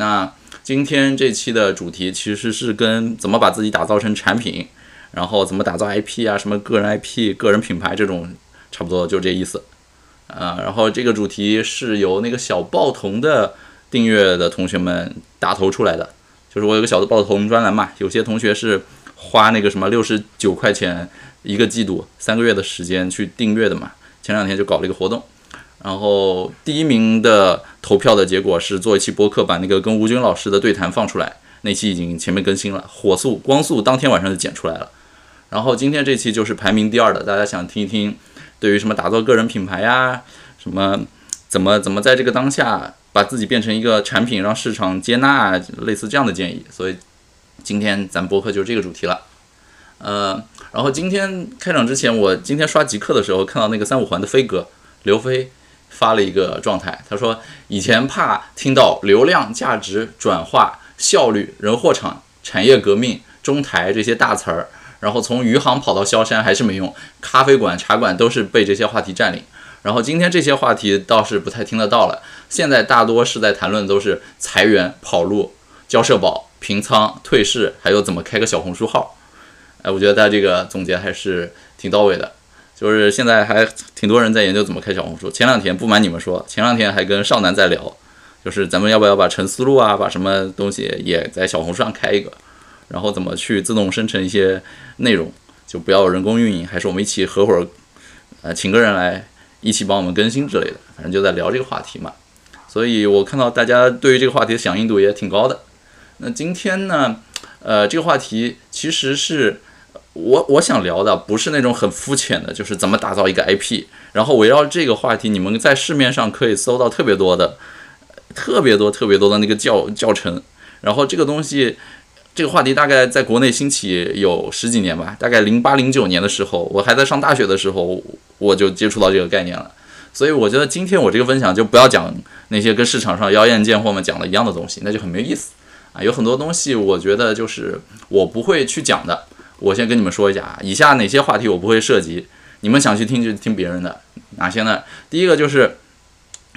那今天这期的主题其实是跟怎么把自己打造成产品，然后怎么打造 IP 啊，什么个人 IP、个人品牌这种，差不多就这意思。啊，然后这个主题是由那个小报童的订阅的同学们打头出来的，就是我有个小的报童专栏嘛，有些同学是花那个什么六十九块钱一个季度三个月的时间去订阅的嘛，前两天就搞了一个活动，然后第一名的投票的结果是做一期播客，把那个跟吴军老师的对谈放出来，那期已经前面更新了，火速光速当天晚上就剪出来了，然后今天这期就是排名第二的，大家想听一听。对于什么打造个人品牌呀，什么怎么怎么在这个当下把自己变成一个产品，让市场接纳，类似这样的建议。所以今天咱播客就是这个主题了。呃，然后今天开场之前，我今天刷极客的时候看到那个三五环的飞哥刘飞发了一个状态，他说以前怕听到流量、价值、转化、效率、人货场、产业革命、中台这些大词儿。然后从余杭跑到萧山还是没用，咖啡馆、茶馆都是被这些话题占领。然后今天这些话题倒是不太听得到了，现在大多是在谈论都是裁员、跑路、交社保、平仓、退市，还有怎么开个小红书号。哎，我觉得他这个总结还是挺到位的，就是现在还挺多人在研究怎么开小红书。前两天不瞒你们说，前两天还跟少南在聊，就是咱们要不要把陈思路啊，把什么东西也在小红书上开一个。然后怎么去自动生成一些内容，就不要人工运营，还是我们一起合伙，呃，请个人来一起帮我们更新之类的，反正就在聊这个话题嘛。所以我看到大家对于这个话题的响应度也挺高的。那今天呢，呃，这个话题其实是我我想聊的，不是那种很肤浅的，就是怎么打造一个 IP。然后围绕这个话题，你们在市面上可以搜到特别多的、特别多、特别多的那个教教程。然后这个东西。这个话题大概在国内兴起有十几年吧，大概零八零九年的时候，我还在上大学的时候，我就接触到这个概念了。所以我觉得今天我这个分享就不要讲那些跟市场上妖艳贱货们讲的一样的东西，那就很没意思啊。有很多东西我觉得就是我不会去讲的。我先跟你们说一下啊，以下哪些话题我不会涉及，你们想去听就听别人的。哪些呢？第一个就是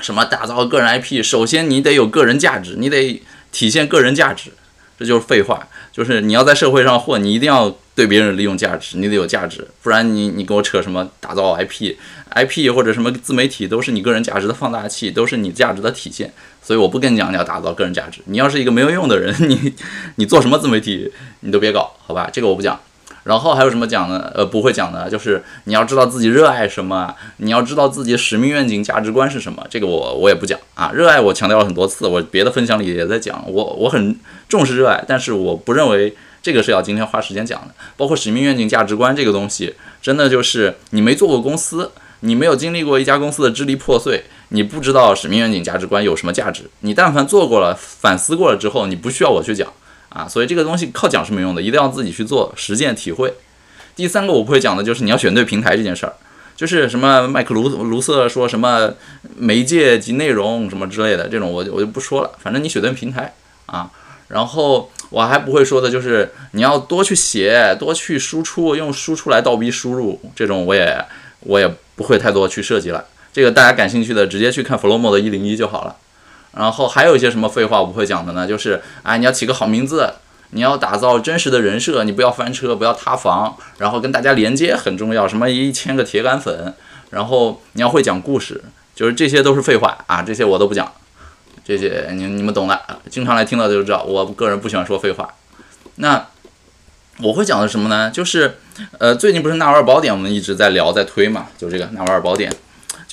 什么打造个人 IP，首先你得有个人价值，你得体现个人价值。这就是废话，就是你要在社会上混，你一定要对别人利用价值，你得有价值，不然你你跟我扯什么打造 IP，IP 或者什么自媒体都是你个人价值的放大器，都是你价值的体现。所以我不跟你讲你要打造个人价值，你要是一个没有用的人，你你做什么自媒体你都别搞，好吧？这个我不讲。然后还有什么讲呢？呃，不会讲的，就是你要知道自己热爱什么，你要知道自己使命、愿景、价值观是什么。这个我我也不讲啊。热爱我强调了很多次，我别的分享里也在讲。我我很重视热爱，但是我不认为这个是要今天花时间讲的。包括使命、愿景、价值观这个东西，真的就是你没做过公司，你没有经历过一家公司的支离破碎，你不知道使命、愿景、价值观有什么价值。你但凡做过了、反思过了之后，你不需要我去讲。啊，所以这个东西靠讲是没用的，一定要自己去做实践体会。第三个我不会讲的就是你要选对平台这件事儿，就是什么麦克卢卢瑟说什么媒介及内容什么之类的这种，我我就不说了。反正你选对平台啊，然后我还不会说的就是你要多去写，多去输出，用输出来倒逼输入，这种我也我也不会太多去设计了。这个大家感兴趣的直接去看 Flomo 的一零一就好了。然后还有一些什么废话我不会讲的呢？就是啊，你要起个好名字，你要打造真实的人设，你不要翻车，不要塌房，然后跟大家连接很重要。什么一千个铁杆粉，然后你要会讲故事，就是这些都是废话啊，这些我都不讲。这些你你们懂的，经常来听到就知道，我个人不喜欢说废话。那我会讲的什么呢？就是呃，最近不是纳瓦尔宝典我们一直在聊在推嘛，就这个纳瓦尔宝典。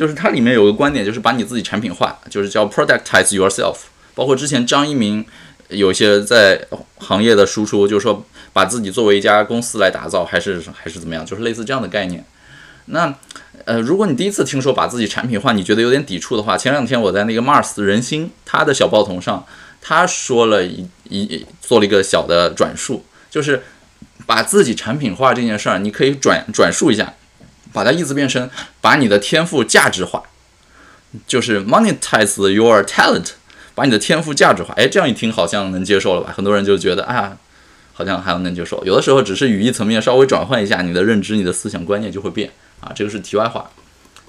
就是它里面有个观点，就是把你自己产品化，就是叫 productize yourself。包括之前张一鸣有些在行业的输出，就是说把自己作为一家公司来打造，还是还是怎么样，就是类似这样的概念。那呃，如果你第一次听说把自己产品化，你觉得有点抵触的话，前两天我在那个 Mars 人心他的小报童上，他说了一一做了一个小的转述，就是把自己产品化这件事儿，你可以转转述一下。把它意思变成把你的天赋价值化，就是 monetize your talent，把你的天赋价值化。哎，这样一听好像能接受了吧？很多人就觉得啊，好像还能接受。有的时候只是语义层面稍微转换一下，你的认知、你的思想观念就会变啊。这个是题外话。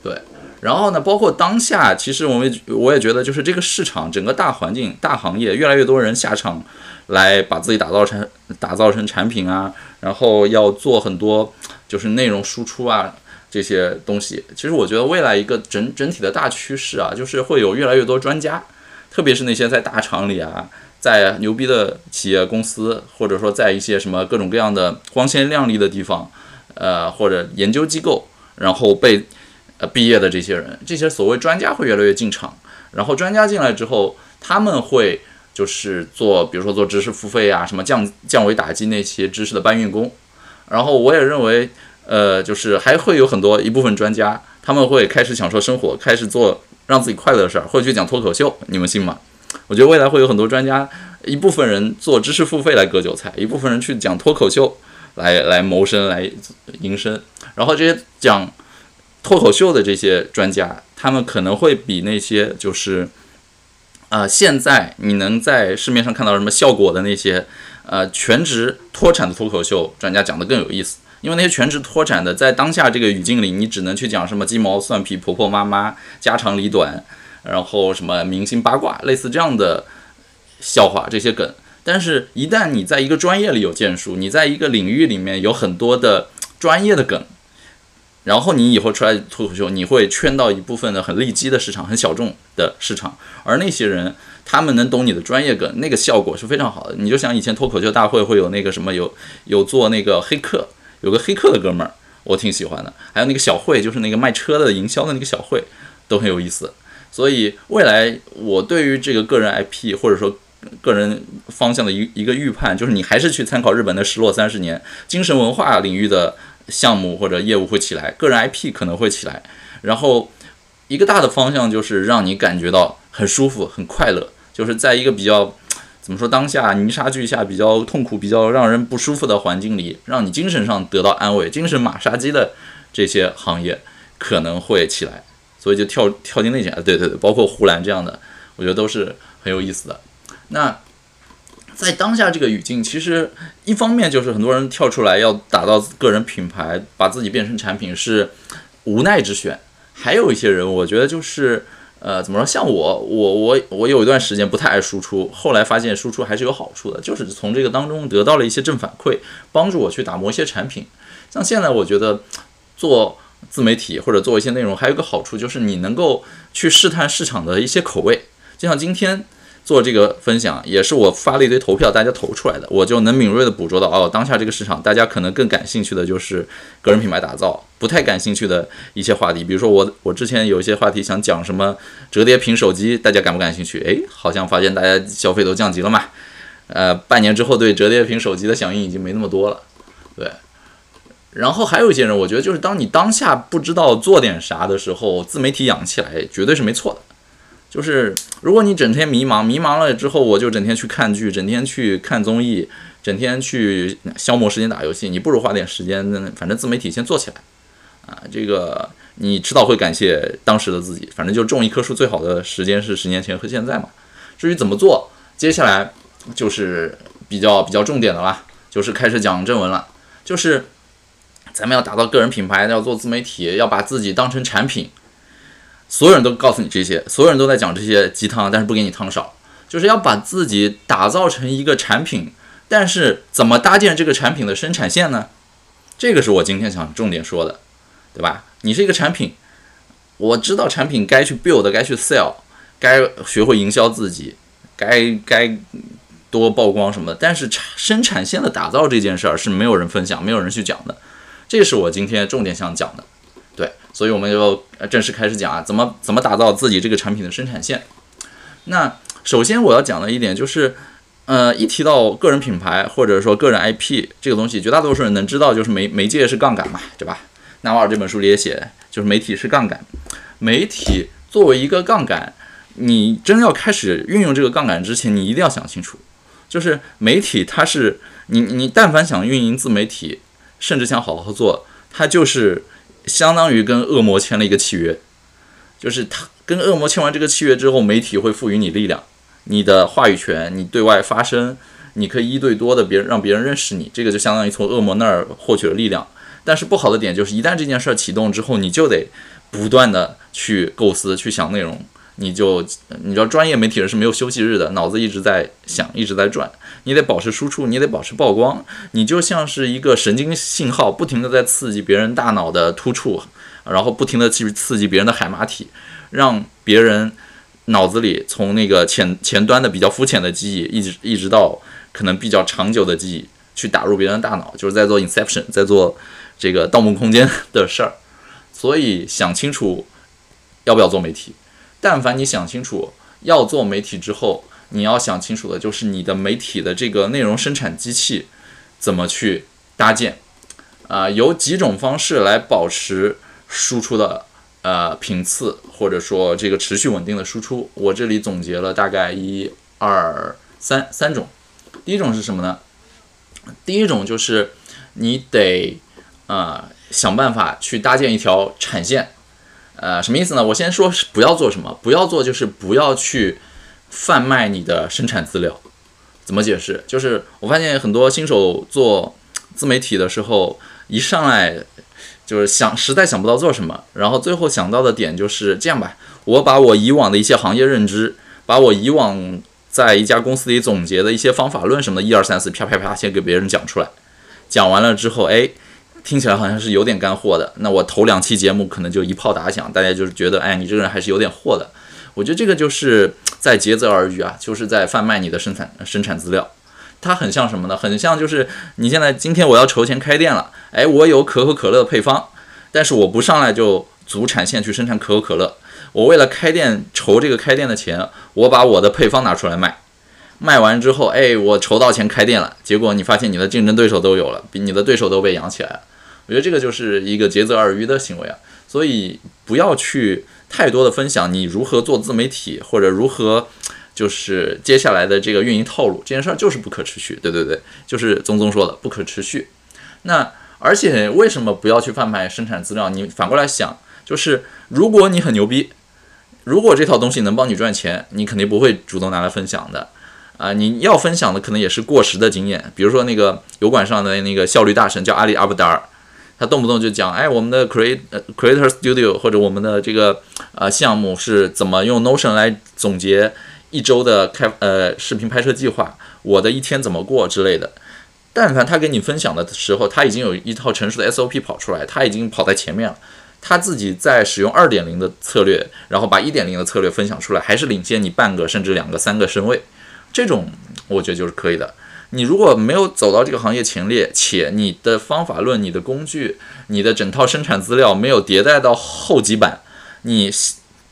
对，然后呢，包括当下，其实我们我也觉得，就是这个市场整个大环境、大行业，越来越多人下场来把自己打造成打造成产品啊，然后要做很多就是内容输出啊这些东西。其实我觉得未来一个整整体的大趋势啊，就是会有越来越多专家，特别是那些在大厂里啊，在牛逼的企业公司，或者说在一些什么各种各样的光鲜亮丽的地方，呃，或者研究机构，然后被。呃，毕业的这些人，这些所谓专家会越来越进场，然后专家进来之后，他们会就是做，比如说做知识付费啊，什么降降维打击那些知识的搬运工。然后我也认为，呃，就是还会有很多一部分专家，他们会开始享受生活，开始做让自己快乐的事儿，或者去讲脱口秀，你们信吗？我觉得未来会有很多专家，一部分人做知识付费来割韭菜，一部分人去讲脱口秀来来谋生来营生，然后这些讲。脱口秀的这些专家，他们可能会比那些就是，呃，现在你能在市面上看到什么效果的那些，呃，全职脱产的脱口秀专家讲的更有意思。因为那些全职脱产的，在当下这个语境里，你只能去讲什么鸡毛蒜皮、婆婆妈妈、家长里短，然后什么明星八卦，类似这样的笑话这些梗。但是，一旦你在一个专业里有建树，你在一个领域里面有很多的专业的梗。然后你以后出来脱口秀，你会圈到一部分的很利基的市场，很小众的市场，而那些人他们能懂你的专业梗，那个效果是非常好的。你就想以前脱口秀大会会有那个什么，有有做那个黑客，有个黑客的哥们儿，我挺喜欢的。还有那个小慧，就是那个卖车的营销的那个小慧，都很有意思。所以未来我对于这个个人 IP 或者说个人方向的一一个预判，就是你还是去参考日本的《失落三十年》精神文化领域的。项目或者业务会起来，个人 IP 可能会起来，然后一个大的方向就是让你感觉到很舒服、很快乐，就是在一个比较怎么说当下泥沙俱下、比较痛苦、比较让人不舒服的环境里，让你精神上得到安慰、精神马杀鸡的这些行业可能会起来，所以就跳跳进那些，对对对，包括呼兰这样的，我觉得都是很有意思的。那。在当下这个语境，其实一方面就是很多人跳出来要打造个人品牌，把自己变成产品是无奈之选；还有一些人，我觉得就是呃，怎么说？像我，我我我有一段时间不太爱输出，后来发现输出还是有好处的，就是从这个当中得到了一些正反馈，帮助我去打磨一些产品。像现在，我觉得做自媒体或者做一些内容，还有个好处就是你能够去试探市场的一些口味，就像今天。做这个分享也是我发了一堆投票，大家投出来的，我就能敏锐的捕捉到哦，当下这个市场，大家可能更感兴趣的就是个人品牌打造，不太感兴趣的一些话题，比如说我我之前有一些话题想讲什么折叠屏手机，大家感不感兴趣？诶，好像发现大家消费都降级了嘛，呃，半年之后对折叠屏手机的响应已经没那么多了，对。然后还有一些人，我觉得就是当你当下不知道做点啥的时候，自媒体养起来绝对是没错的。就是如果你整天迷茫，迷茫了之后，我就整天去看剧，整天去看综艺，整天去消磨时间打游戏，你不如花点时间，反正自媒体先做起来，啊，这个你迟早会感谢当时的自己。反正就种一棵树最好的时间是十年前和现在嘛。至于怎么做，接下来就是比较比较重点的啦，就是开始讲正文了，就是咱们要打造个人品牌，要做自媒体，要把自己当成产品。所有人都告诉你这些，所有人都在讲这些鸡汤，但是不给你汤少，就是要把自己打造成一个产品，但是怎么搭建这个产品的生产线呢？这个是我今天想重点说的，对吧？你是一个产品，我知道产品该去 build，该去 sell，该学会营销自己，该该多曝光什么的，但是产生产线的打造这件事儿是没有人分享，没有人去讲的，这是我今天重点想讲的。所以我们就正式开始讲啊，怎么怎么打造自己这个产品的生产线。那首先我要讲的一点就是，呃，一提到个人品牌或者说个人 IP 这个东西，绝大多数人能知道就是媒媒介是杠杆嘛，对吧？纳瓦尔这本书里也写，就是媒体是杠杆。媒体作为一个杠杆，你真要开始运用这个杠杆之前，你一定要想清楚，就是媒体它是你你但凡想运营自媒体，甚至想好好做，它就是。相当于跟恶魔签了一个契约，就是他跟恶魔签完这个契约之后，媒体会赋予你力量，你的话语权，你对外发声，你可以一对多的别人让别人认识你，这个就相当于从恶魔那儿获取了力量。但是不好的点就是，一旦这件事儿启动之后，你就得不断的去构思、去想内容。你就你知道，专业媒体人是没有休息日的，脑子一直在想，一直在转。你得保持输出，你得保持曝光。你就像是一个神经信号，不停的在刺激别人大脑的突触，然后不停的去刺激别人的海马体，让别人脑子里从那个前前端的比较肤浅的记忆，一直一直到可能比较长久的记忆，去打入别人的大脑，就是在做 inception，在做这个盗梦空间的事儿。所以想清楚要不要做媒体。但凡你想清楚要做媒体之后，你要想清楚的就是你的媒体的这个内容生产机器怎么去搭建啊？有几种方式来保持输出的呃频次，或者说这个持续稳定的输出。我这里总结了大概一二三三种。第一种是什么呢？第一种就是你得啊想办法去搭建一条产线。呃，什么意思呢？我先说不要做什么，不要做就是不要去贩卖你的生产资料。怎么解释？就是我发现很多新手做自媒体的时候，一上来就是想实在想不到做什么，然后最后想到的点就是这样吧，我把我以往的一些行业认知，把我以往在一家公司里总结的一些方法论什么的，一二三四，啪啪啪，先给别人讲出来。讲完了之后，哎。听起来好像是有点干货的，那我头两期节目可能就一炮打响，大家就是觉得，哎，你这个人还是有点货的。我觉得这个就是在竭泽而渔啊，就是在贩卖你的生产生产资料。它很像什么呢？很像就是你现在今天我要筹钱开店了，哎，我有可口可乐的配方，但是我不上来就组产线去生产可口可乐，我为了开店筹这个开店的钱，我把我的配方拿出来卖。卖完之后，哎，我筹到钱开店了，结果你发现你的竞争对手都有了，比你的对手都被养起来了。我觉得这个就是一个竭泽而渔的行为啊，所以不要去太多的分享你如何做自媒体，或者如何就是接下来的这个运营套路，这件事儿就是不可持续。对对对，就是宗宗说的不可持续。那而且为什么不要去贩卖生产资料？你反过来想，就是如果你很牛逼，如果这套东西能帮你赚钱，你肯定不会主动拿来分享的啊。你要分享的可能也是过时的经验，比如说那个油管上的那个效率大神叫阿里阿布达尔。他动不动就讲，哎，我们的 create creator studio 或者我们的这个呃项目是怎么用 Notion 来总结一周的开呃视频拍摄计划，我的一天怎么过之类的。但凡他跟你分享的时候，他已经有一套成熟的 SOP 跑出来，他已经跑在前面了。他自己在使用二点零的策略，然后把一点零的策略分享出来，还是领先你半个甚至两个三个身位。这种我觉得就是可以的。你如果没有走到这个行业前列，且你的方法论、你的工具、你的整套生产资料没有迭代到后几版，你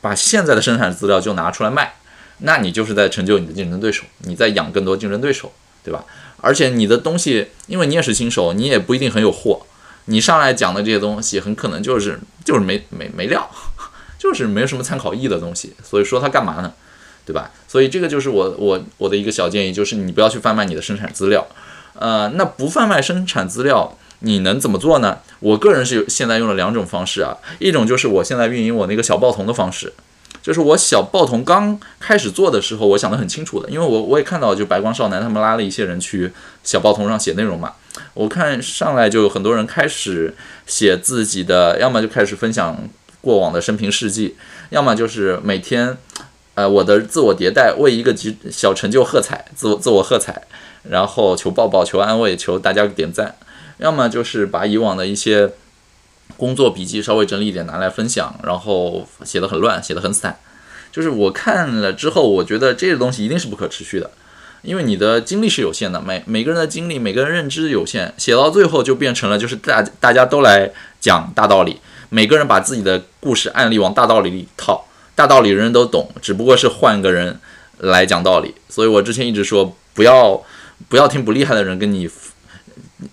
把现在的生产资料就拿出来卖，那你就是在成就你的竞争对手，你在养更多竞争对手，对吧？而且你的东西，因为你也是新手，你也不一定很有货，你上来讲的这些东西，很可能就是就是没没没料，就是没有 什么参考意义的东西，所以说它干嘛呢？对吧？所以这个就是我我我的一个小建议，就是你不要去贩卖你的生产资料。呃，那不贩卖生产资料，你能怎么做呢？我个人是现在用了两种方式啊，一种就是我现在运营我那个小报童的方式，就是我小报童刚开始做的时候，我想得很清楚的，因为我我也看到就白光少男他们拉了一些人去小报童上写内容嘛，我看上来就有很多人开始写自己的，要么就开始分享过往的生平事迹，要么就是每天。呃，我的自我迭代，为一个极小成就喝彩，自我自我喝彩，然后求抱抱，求安慰，求大家点赞。要么就是把以往的一些工作笔记稍微整理一点拿来分享，然后写的很乱，写的很散。就是我看了之后，我觉得这个东西一定是不可持续的，因为你的精力是有限的，每每个人的精力，每个人认知有限，写到最后就变成了就是大大家都来讲大道理，每个人把自己的故事案例往大道理里套。大道理人人都懂，只不过是换个人来讲道理。所以我之前一直说，不要不要听不厉害的人跟你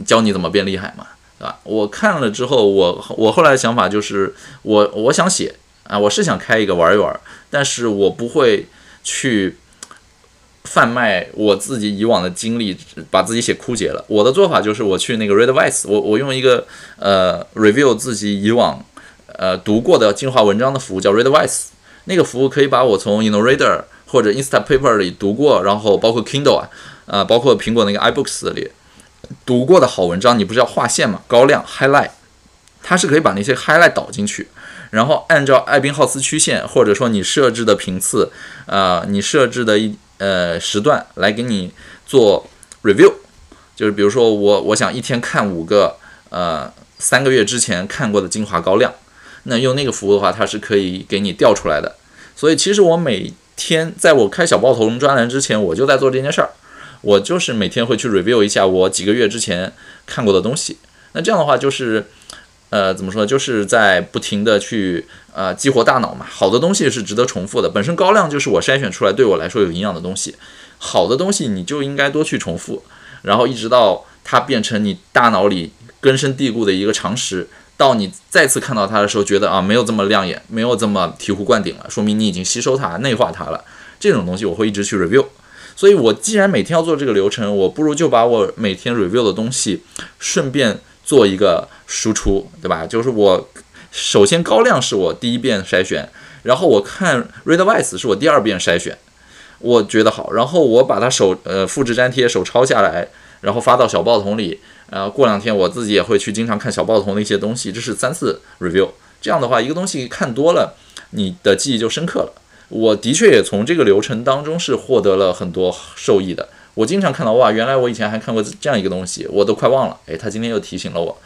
教你怎么变厉害嘛，对吧？我看了之后，我我后来的想法就是，我我想写啊，我是想开一个玩一玩，但是我不会去贩卖我自己以往的经历，把自己写枯竭了。我的做法就是，我去那个 Readwise，我我用一个呃 review 自己以往呃读过的精华文章的服务叫 Readwise。那个服务可以把我从 InnoReader 或者 Instapaper 里读过，然后包括 Kindle 啊，呃，包括苹果那个 iBooks 里读过的好文章，你不是要划线嘛，高亮 highlight，它是可以把那些 highlight 导进去，然后按照艾宾浩斯曲线，或者说你设置的频次，呃，你设置的一呃时段来给你做 review，就是比如说我我想一天看五个呃三个月之前看过的精华高亮，那用那个服务的话，它是可以给你调出来的。所以其实我每天在我开小报头龙专栏之前，我就在做这件事儿，我就是每天会去 review 一下我几个月之前看过的东西。那这样的话就是。呃，怎么说？就是在不停的去呃激活大脑嘛。好的东西是值得重复的，本身高亮就是我筛选出来对我来说有营养的东西。好的东西你就应该多去重复，然后一直到它变成你大脑里根深蒂固的一个常识，到你再次看到它的时候，觉得啊没有这么亮眼，没有这么醍醐灌顶了，说明你已经吸收它、内化它了。这种东西我会一直去 review。所以我既然每天要做这个流程，我不如就把我每天 review 的东西顺便。做一个输出，对吧？就是我首先高亮是我第一遍筛选，然后我看 Readwise 是我第二遍筛选，我觉得好，然后我把它手呃复制粘贴手抄下来，然后发到小报童里，呃过两天我自己也会去经常看小报童的一些东西，这是三次 review。这样的话，一个东西看多了，你的记忆就深刻了。我的确也从这个流程当中是获得了很多受益的。我经常看到哇，原来我以前还看过这样一个东西，我都快忘了。诶，他今天又提醒了我。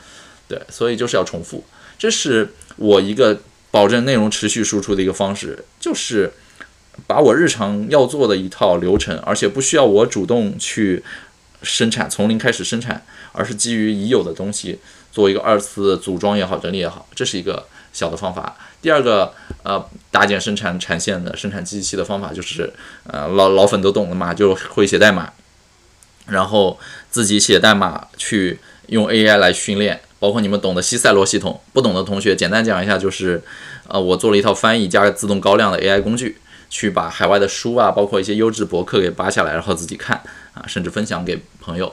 对，所以就是要重复，这是我一个保证内容持续输出的一个方式，就是把我日常要做的一套流程，而且不需要我主动去生产，从零开始生产，而是基于已有的东西做一个二次组装也好，整理也好，这是一个小的方法。第二个，呃，搭建生产产线的生产机器的方法就是，呃，老老粉都懂的嘛，就会写代码。然后自己写代码去用 AI 来训练，包括你们懂的西塞罗系统，不懂的同学简单讲一下，就是，呃，我做了一套翻译加自动高亮的 AI 工具，去把海外的书啊，包括一些优质博客给扒下来，然后自己看啊，甚至分享给朋友，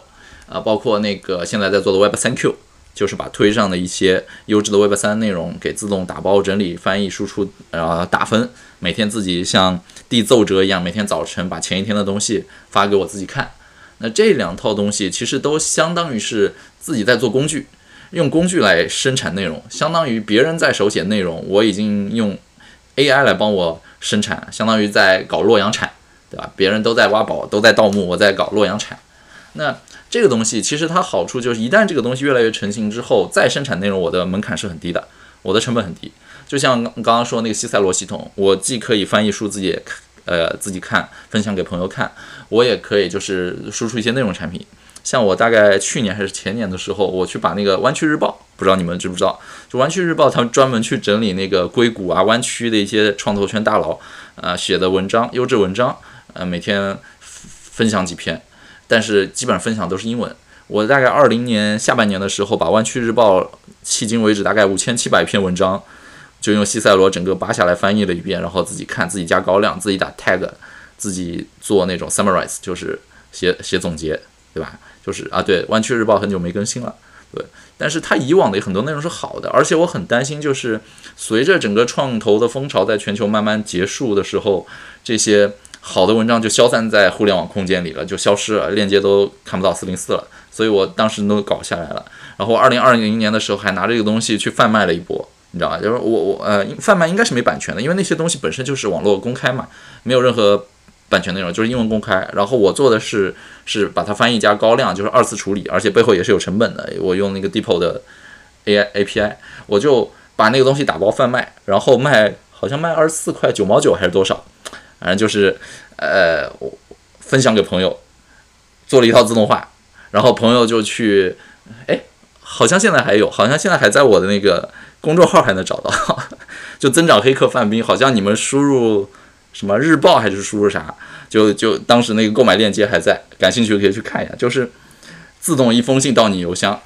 啊，包括那个现在在做的 Web 三 Q，就是把推上的一些优质的 Web 三内容给自动打包整理、翻译、输出，然后打分，每天自己像递奏折一样，每天早晨把前一天的东西发给我自己看。那这两套东西其实都相当于是自己在做工具，用工具来生产内容，相当于别人在手写内容，我已经用 AI 来帮我生产，相当于在搞洛阳铲，对吧？别人都在挖宝，都在盗墓，我在搞洛阳铲。那这个东西其实它好处就是，一旦这个东西越来越成型之后，再生产内容，我的门槛是很低的，我的成本很低。就像刚刚说那个西塞罗系统，我既可以翻译数字也呃，自己看，分享给朋友看，我也可以就是输出一些内容产品。像我大概去年还是前年的时候，我去把那个湾区日报，不知道你们知不知道？就湾区日报，他们专门去整理那个硅谷啊、湾区的一些创投圈大佬啊写的文章，优质文章，呃，每天分享几篇，但是基本上分享都是英文。我大概二零年下半年的时候，把湾区日报迄今为止大概五千七百篇文章。就用西塞罗整个扒下来翻译了一遍，然后自己看，自己加高亮，自己打 tag，自己做那种 summarize，就是写写总结，对吧？就是啊，对，湾区日报很久没更新了，对。但是它以往的很多内容是好的，而且我很担心，就是随着整个创投的风潮在全球慢慢结束的时候，这些好的文章就消散在互联网空间里了，就消失了，链接都看不到四零四了。所以我当时都搞下来了，然后二零二零年的时候还拿这个东西去贩卖了一波。你知道吧？就是我我呃，贩卖应该是没版权的，因为那些东西本身就是网络公开嘛，没有任何版权内容，就是英文公开。然后我做的是是把它翻译加高亮，就是二次处理，而且背后也是有成本的。我用那个 Depo 的 AI API，我就把那个东西打包贩卖，然后卖好像卖二十四块九毛九还是多少，反正就是呃分享给朋友，做了一套自动化，然后朋友就去，哎，好像现在还有，好像现在还在我的那个。公众号还能找到，就增长黑客范冰，好像你们输入什么日报还是输入啥，就就当时那个购买链接还在，感兴趣可以去看一下，就是自动一封信到你邮箱，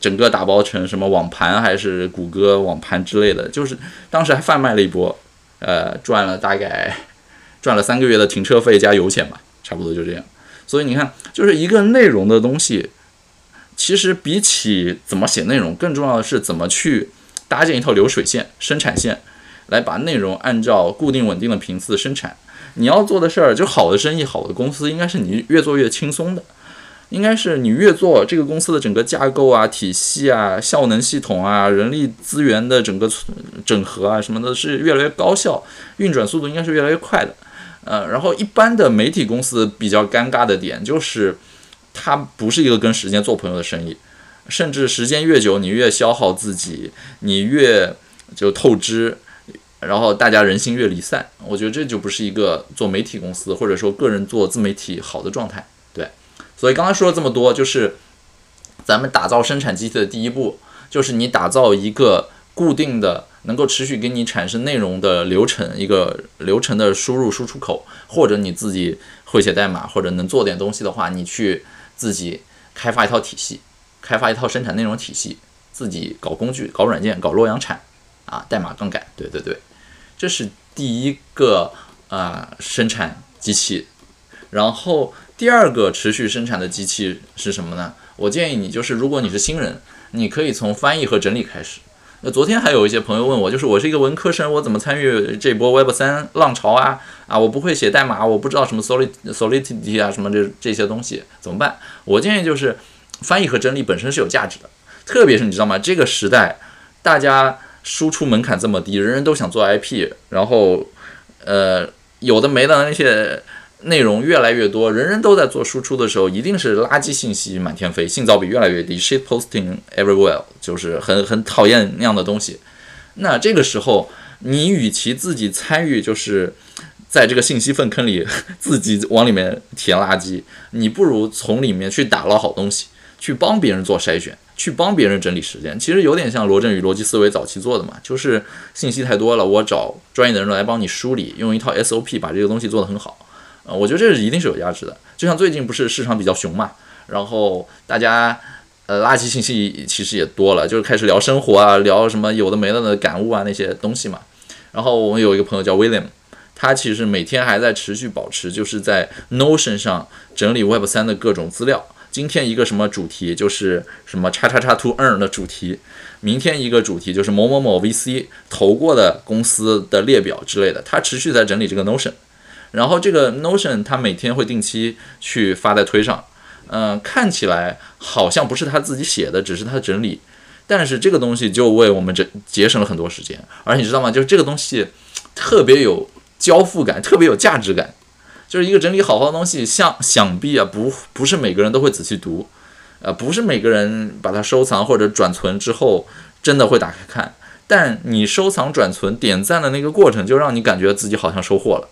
整个打包成什么网盘还是谷歌网盘之类的，就是当时还贩卖了一波，呃，赚了大概赚了三个月的停车费加油钱吧，差不多就这样。所以你看，就是一个内容的东西。其实比起怎么写内容，更重要的是怎么去搭建一套流水线、生产线，来把内容按照固定稳定的频次生产。你要做的事儿，就好的生意、好的公司，应该是你越做越轻松的。应该是你越做这个公司的整个架构啊、体系啊、效能系统啊、人力资源的整个整合啊什么的，是越来越高效，运转速度应该是越来越快的。呃，然后一般的媒体公司比较尴尬的点就是，它不是一个跟时间做朋友的生意，甚至时间越久，你越消耗自己，你越就透支，然后大家人心越离散。我觉得这就不是一个做媒体公司或者说个人做自媒体好的状态。所以刚才说了这么多，就是咱们打造生产机器的第一步，就是你打造一个固定的。能够持续给你产生内容的流程，一个流程的输入输出口，或者你自己会写代码，或者能做点东西的话，你去自己开发一套体系，开发一套生产内容体系，自己搞工具、搞软件、搞洛阳铲，啊，代码杠杆，对对对，这是第一个啊生产机器。然后第二个持续生产的机器是什么呢？我建议你就是，如果你是新人，你可以从翻译和整理开始。那昨天还有一些朋友问我，就是我是一个文科生，我怎么参与这波 Web 三浪潮啊？啊，我不会写代码，我不知道什么 Solid Solidity 啊，什么这这些东西怎么办？我建议就是翻译和整理本身是有价值的，特别是你知道吗？这个时代大家输出门槛这么低，人人都想做 IP，然后呃有的没的那些。内容越来越多，人人都在做输出的时候，一定是垃圾信息满天飞，信噪比越来越低，shit posting everywhere，就是很很讨厌那样的东西。那这个时候，你与其自己参与，就是在这个信息粪坑里自己往里面填垃圾，你不如从里面去打捞好东西，去帮别人做筛选，去帮别人整理时间。其实有点像罗振宇逻辑思维早期做的嘛，就是信息太多了，我找专业的人来帮你梳理，用一套 SOP 把这个东西做得很好。呃，我觉得这是一定是有价值的。就像最近不是市场比较熊嘛，然后大家呃垃圾信息其实也多了，就是开始聊生活啊，聊什么有的没的的感悟啊那些东西嘛。然后我们有一个朋友叫 William，他其实每天还在持续保持，就是在 Notion 上整理 Web 三的各种资料。今天一个什么主题，就是什么叉叉叉 to earn 的主题；明天一个主题就是某某某 VC 投过的公司的列表之类的。他持续在整理这个 Notion。然后这个 Notion 他每天会定期去发在推上，嗯，看起来好像不是他自己写的，只是他整理，但是这个东西就为我们这节省了很多时间。而且你知道吗？就是这个东西特别有交付感，特别有价值感。就是一个整理好好的东西，像想必啊不不是每个人都会仔细读，呃，不是每个人把它收藏或者转存之后真的会打开看。但你收藏、转存、点赞的那个过程，就让你感觉自己好像收获了。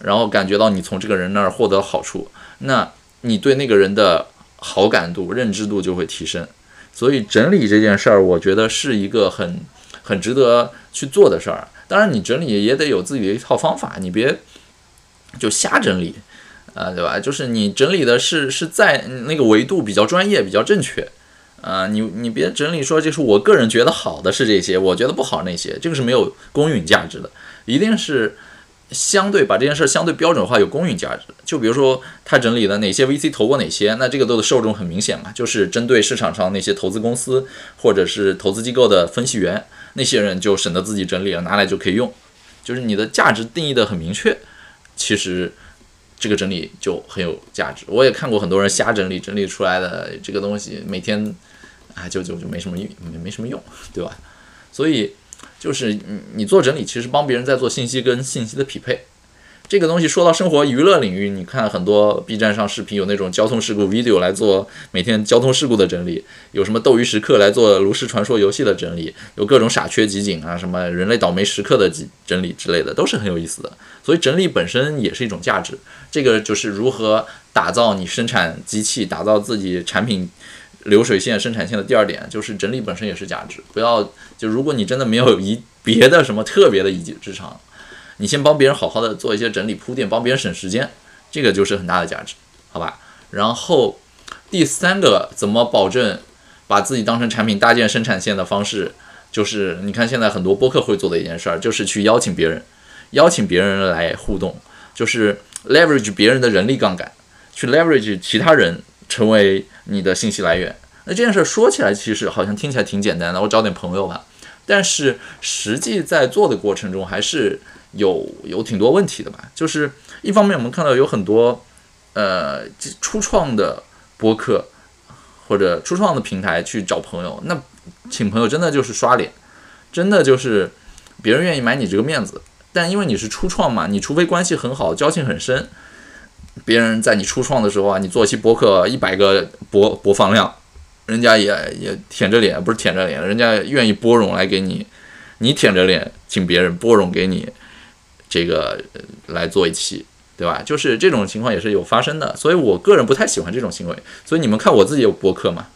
然后感觉到你从这个人那儿获得好处，那你对那个人的好感度、认知度就会提升。所以整理这件事儿，我觉得是一个很很值得去做的事儿。当然，你整理也得有自己的一套方法，你别就瞎整理，啊，对吧？就是你整理的是是在那个维度比较专业、比较正确，啊，你你别整理说就是我个人觉得好的是这些，我觉得不好那些，这个是没有公允价值的，一定是。相对把这件事相对标准化，有公允价值。就比如说他整理的哪些 VC 投过哪些，那这个都的受众很明显嘛，就是针对市场上那些投资公司或者是投资机构的分析员，那些人就省得自己整理了，拿来就可以用。就是你的价值定义的很明确，其实这个整理就很有价值。我也看过很多人瞎整理，整理出来的这个东西每天啊就就就没什么用，没没什么用，对吧？所以。就是你你做整理，其实帮别人在做信息跟信息的匹配。这个东西说到生活娱乐领域，你看很多 B 站上视频有那种交通事故 video 来做每天交通事故的整理，有什么斗鱼时刻来做炉石传说游戏的整理，有各种傻缺集锦啊，什么人类倒霉时刻的集整理之类的，都是很有意思的。所以整理本身也是一种价值。这个就是如何打造你生产机器，打造自己产品。流水线生产线的第二点就是整理本身也是价值，不要就如果你真的没有一别的什么特别的一技之长，你先帮别人好好的做一些整理铺垫，帮别人省时间，这个就是很大的价值，好吧？然后第三个怎么保证把自己当成产品搭建生产线的方式，就是你看现在很多播客会做的一件事儿，就是去邀请别人，邀请别人来互动，就是 leverage 别人的人力杠杆，去 leverage 其他人。成为你的信息来源，那这件事说起来其实好像听起来挺简单的，我找点朋友吧。但是实际在做的过程中，还是有有挺多问题的吧。就是一方面我们看到有很多呃初创的播客或者初创的平台去找朋友，那请朋友真的就是刷脸，真的就是别人愿意买你这个面子。但因为你是初创嘛，你除非关系很好，交情很深，别人在你初创的时候啊，你做一期播客一百个播播放量，人家也也舔着脸，不是舔着脸，人家愿意拨冗来给你，你舔着脸请别人拨冗给你，这个来做一期。对吧？就是这种情况也是有发生的，所以我个人不太喜欢这种行为。所以你们看我自己有播客嘛？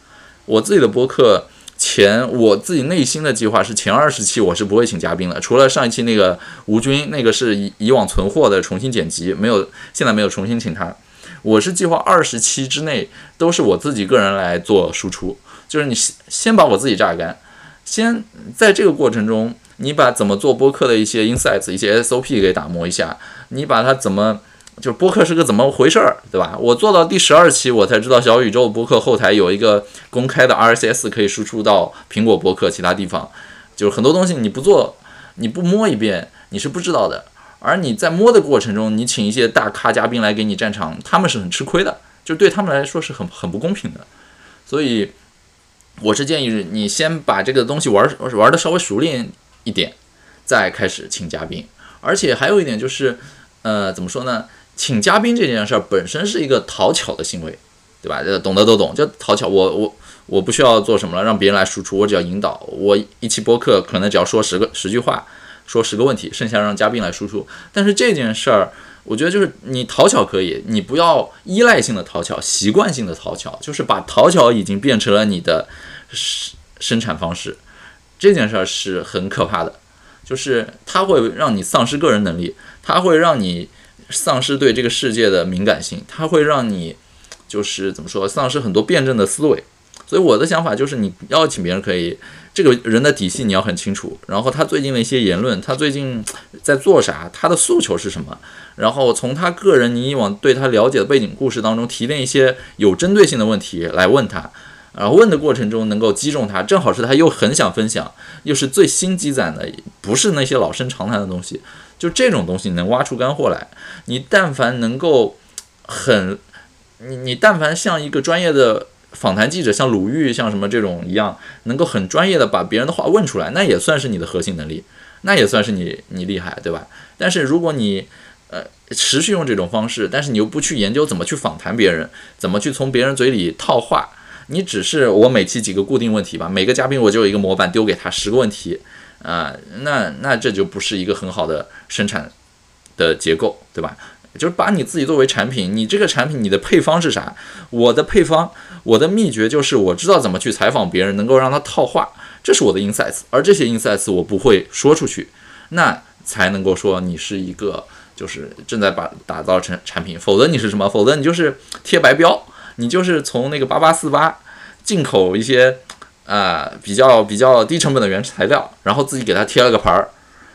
我自己的播客前我自己内心的计划是前二十期我是不会请嘉宾的，除了上一期那个吴军，那个是以以往存货的重新剪辑，没有现在没有重新请他。我是计划二十期之内都是我自己个人来做输出，就是你先先把我自己榨干，先在这个过程中，你把怎么做播客的一些 insights、一些 SOP 给打磨一下，你把它怎么。就是播客是个怎么回事儿，对吧？我做到第十二期，我才知道小宇宙播客后台有一个公开的 RSS 可以输出到苹果播客其他地方。就是很多东西你不做，你不摸一遍，你是不知道的。而你在摸的过程中，你请一些大咖嘉宾来给你站场，他们是很吃亏的，就对他们来说是很很不公平的。所以，我是建议你先把这个东西玩玩的稍微熟练一点，再开始请嘉宾。而且还有一点就是，呃，怎么说呢？请嘉宾这件事儿本身是一个讨巧的行为，对吧？这懂得都懂，就讨巧。我我我不需要做什么了，让别人来输出，我只要引导。我一期播客可能只要说十个十句话，说十个问题，剩下让嘉宾来输出。但是这件事儿，我觉得就是你讨巧可以，你不要依赖性的讨巧，习惯性的讨巧，就是把讨巧已经变成了你的生生产方式。这件事儿是很可怕的，就是它会让你丧失个人能力，它会让你。丧失对这个世界的敏感性，它会让你就是怎么说，丧失很多辩证的思维。所以我的想法就是，你邀请别人可以，这个人的底细你要很清楚，然后他最近的一些言论，他最近在做啥，他的诉求是什么，然后从他个人你以往对他了解的背景故事当中提炼一些有针对性的问题来问他，然后问的过程中能够击中他，正好是他又很想分享，又是最新积攒的，不是那些老生常谈的东西。就这种东西能挖出干货来，你但凡能够很，你你但凡像一个专业的访谈记者，像鲁豫，像什么这种一样，能够很专业的把别人的话问出来，那也算是你的核心能力，那也算是你你厉害，对吧？但是如果你呃持续用这种方式，但是你又不去研究怎么去访谈别人，怎么去从别人嘴里套话，你只是我每期几个固定问题吧，每个嘉宾我就有一个模板丢给他十个问题。啊，那那这就不是一个很好的生产的结构，对吧？就是把你自己作为产品，你这个产品你的配方是啥？我的配方，我的秘诀就是我知道怎么去采访别人，能够让他套话，这是我的 insights。而这些 insights 我不会说出去，那才能够说你是一个就是正在把打造成产品。否则你是什么？否则你就是贴白标，你就是从那个八八四八进口一些。啊，比较比较低成本的原材料，然后自己给他贴了个牌儿，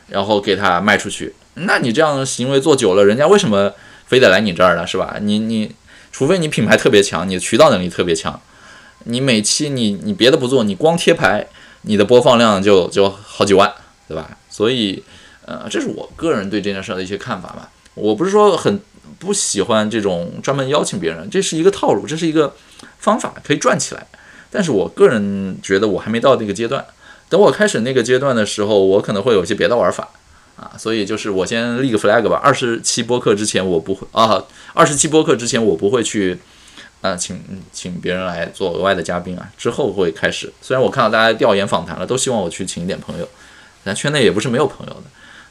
然后给他卖出去。那你这样的行为做久了，人家为什么非得来你这儿呢？是吧？你你，除非你品牌特别强，你的渠道能力特别强，你每期你你别的不做，你光贴牌，你的播放量就就好几万，对吧？所以，呃，这是我个人对这件事的一些看法吧。我不是说很不喜欢这种专门邀请别人，这是一个套路，这是一个方法，可以赚起来。但是我个人觉得我还没到那个阶段，等我开始那个阶段的时候，我可能会有些别的玩法啊，所以就是我先立个 flag 吧。二十期播客之前我不会啊，二十期播客之前我不会去啊，请请别人来做额外的嘉宾啊，之后会开始。虽然我看到大家调研访谈了，都希望我去请一点朋友，但圈内也不是没有朋友的，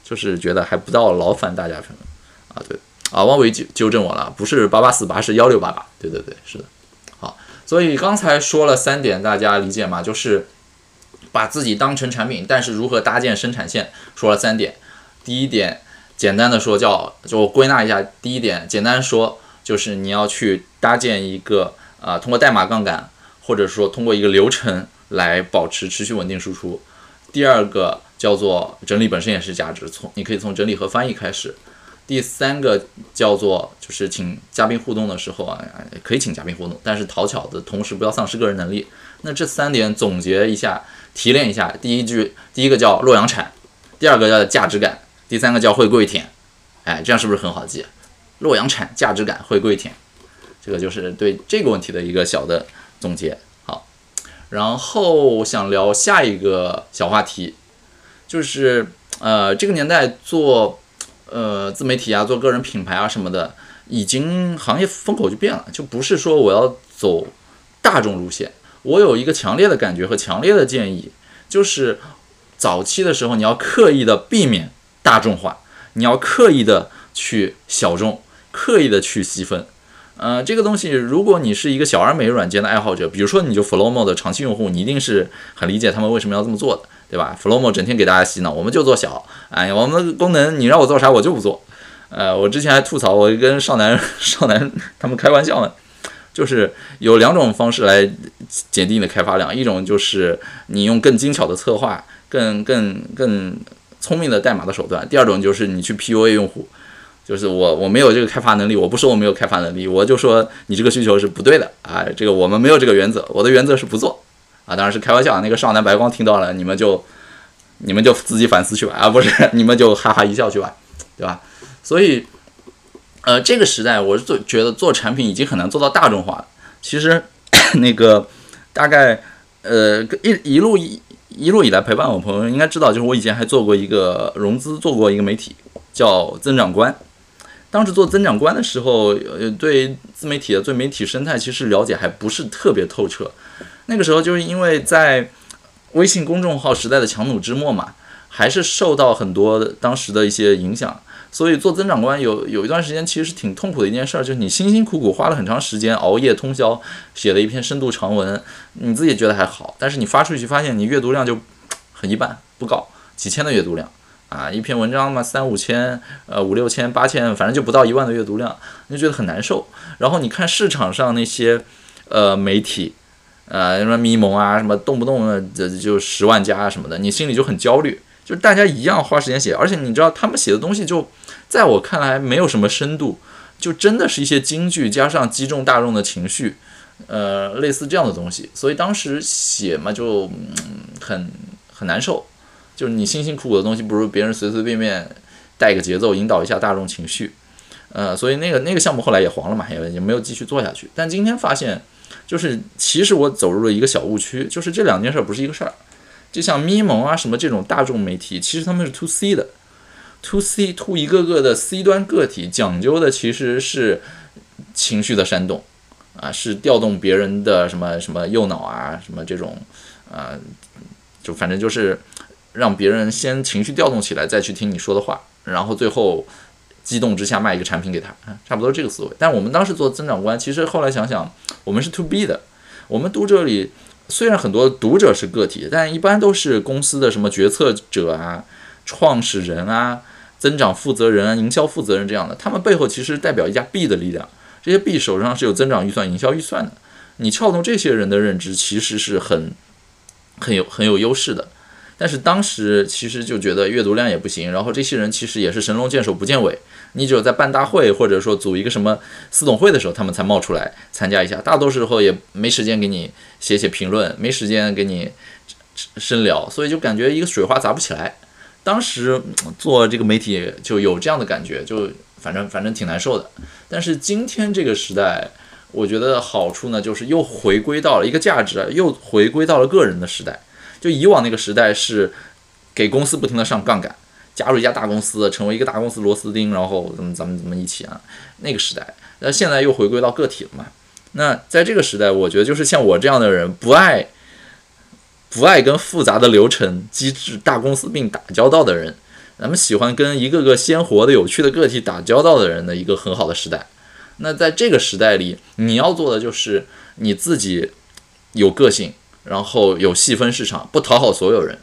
就是觉得还不到劳烦大家朋友啊。对啊，汪伟纠纠正我了，不是八八四八，是幺六八八。对对对，是的。好所以刚才说了三点，大家理解吗？就是把自己当成产品，但是如何搭建生产线，说了三点。第一点，简单的说叫，就我归纳一下。第一点，简单说就是你要去搭建一个啊，通过代码杠杆，或者说通过一个流程来保持持续稳定输出。第二个叫做整理本身也是价值，从你可以从整理和翻译开始。第三个叫做就是请嘉宾互动的时候啊，可以请嘉宾互动，但是讨巧的同时不要丧失个人能力。那这三点总结一下，提炼一下。第一句，第一个叫洛阳产，第二个叫价值感，第三个叫会跪舔。哎，这样是不是很好记？洛阳产、价值感、会跪舔，这个就是对这个问题的一个小的总结。好，然后想聊下一个小话题，就是呃，这个年代做呃自媒体啊，做个人品牌啊什么的，已经行业风口就变了，就不是说我要走大众路线。我有一个强烈的感觉和强烈的建议，就是早期的时候你要刻意的避免大众化，你要刻意的去小众，刻意的去细分。呃，这个东西，如果你是一个小而美软件的爱好者，比如说你就 Flowmo 的长期用户，你一定是很理解他们为什么要这么做的，对吧？Flomo 整天给大家洗脑，我们就做小，哎，我们的功能你让我做啥我就不做。呃，我之前还吐槽，我跟少男 少男他们开玩笑呢，就是有两种方式来减低你的开发量，一种就是你用更精巧的策划，更更更聪明的代码的手段，第二种就是你去 PUA 用户。就是我我没有这个开发能力，我不说我没有开发能力，我就说你这个需求是不对的啊，这个我们没有这个原则，我的原则是不做啊，当然是开玩笑，那个少男白光听到了，你们就你们就自己反思去吧啊，不是你们就哈哈一笑去吧，对吧？所以，呃，这个时代我是做觉得做产品已经很难做到大众化。其实那个大概呃一一路一一路以来陪伴我朋友应该知道，就是我以前还做过一个融资，做过一个媒体叫增长观。当时做增长观的时候，呃，对自媒体的对媒体生态其实了解还不是特别透彻。那个时候就是因为在微信公众号时代的强弩之末嘛，还是受到很多当时的一些影响，所以做增长官有有一段时间其实是挺痛苦的一件事儿，就是你辛辛苦苦花了很长时间熬夜通宵写了一篇深度长文，你自己觉得还好，但是你发出去发现你阅读量就很一般，不高，几千的阅读量。啊，一篇文章嘛，三五千，呃，五六千、八千，反正就不到一万的阅读量，你就觉得很难受。然后你看市场上那些，呃，媒体，呃，什么咪蒙啊，什么动不动这就十万加什么的，你心里就很焦虑。就是大家一样花时间写，而且你知道他们写的东西，就在我看来没有什么深度，就真的是一些金句加上击中大众的情绪，呃，类似这样的东西。所以当时写嘛，就很很难受。就是你辛辛苦苦的东西，不如别人随随便便带个节奏，引导一下大众情绪，呃，所以那个那个项目后来也黄了嘛，也也没有继续做下去。但今天发现，就是其实我走入了一个小误区，就是这两件事不是一个事儿。就像咪蒙啊什么这种大众媒体，其实他们是 to C 的，to C to 一个个的 C 端个体，讲究的其实是情绪的煽动啊，是调动别人的什么什么右脑啊，什么这种啊，就反正就是。让别人先情绪调动起来，再去听你说的话，然后最后激动之下卖一个产品给他，差不多这个思维。但我们当时做增长观，其实后来想想，我们是 to B 的。我们读者里虽然很多读者是个体，但一般都是公司的什么决策者啊、创始人啊、增长负责人、营销负责人这样的，他们背后其实代表一家 B 的力量。这些 B 手上是有增长预算、营销预算的。你撬动这些人的认知，其实是很很有很有优势的。但是当时其实就觉得阅读量也不行，然后这些人其实也是神龙见首不见尾，你只有在办大会或者说组一个什么私董会的时候，他们才冒出来参加一下，大多时候也没时间给你写写评论，没时间给你深聊，所以就感觉一个水花砸不起来。当时做这个媒体就有这样的感觉，就反正反正挺难受的。但是今天这个时代，我觉得好处呢，就是又回归到了一个价值，又回归到了个人的时代。就以往那个时代是给公司不停的上杠杆，加入一家大公司，成为一个大公司螺丝钉，然后怎么咱们怎么一起啊？那个时代，那现在又回归到个体了嘛？那在这个时代，我觉得就是像我这样的人，不爱不爱跟复杂的流程机制、大公司并打交道的人，咱们喜欢跟一个个鲜活的、有趣的个体打交道的人的一个很好的时代。那在这个时代里，你要做的就是你自己有个性。然后有细分市场，不讨好所有人，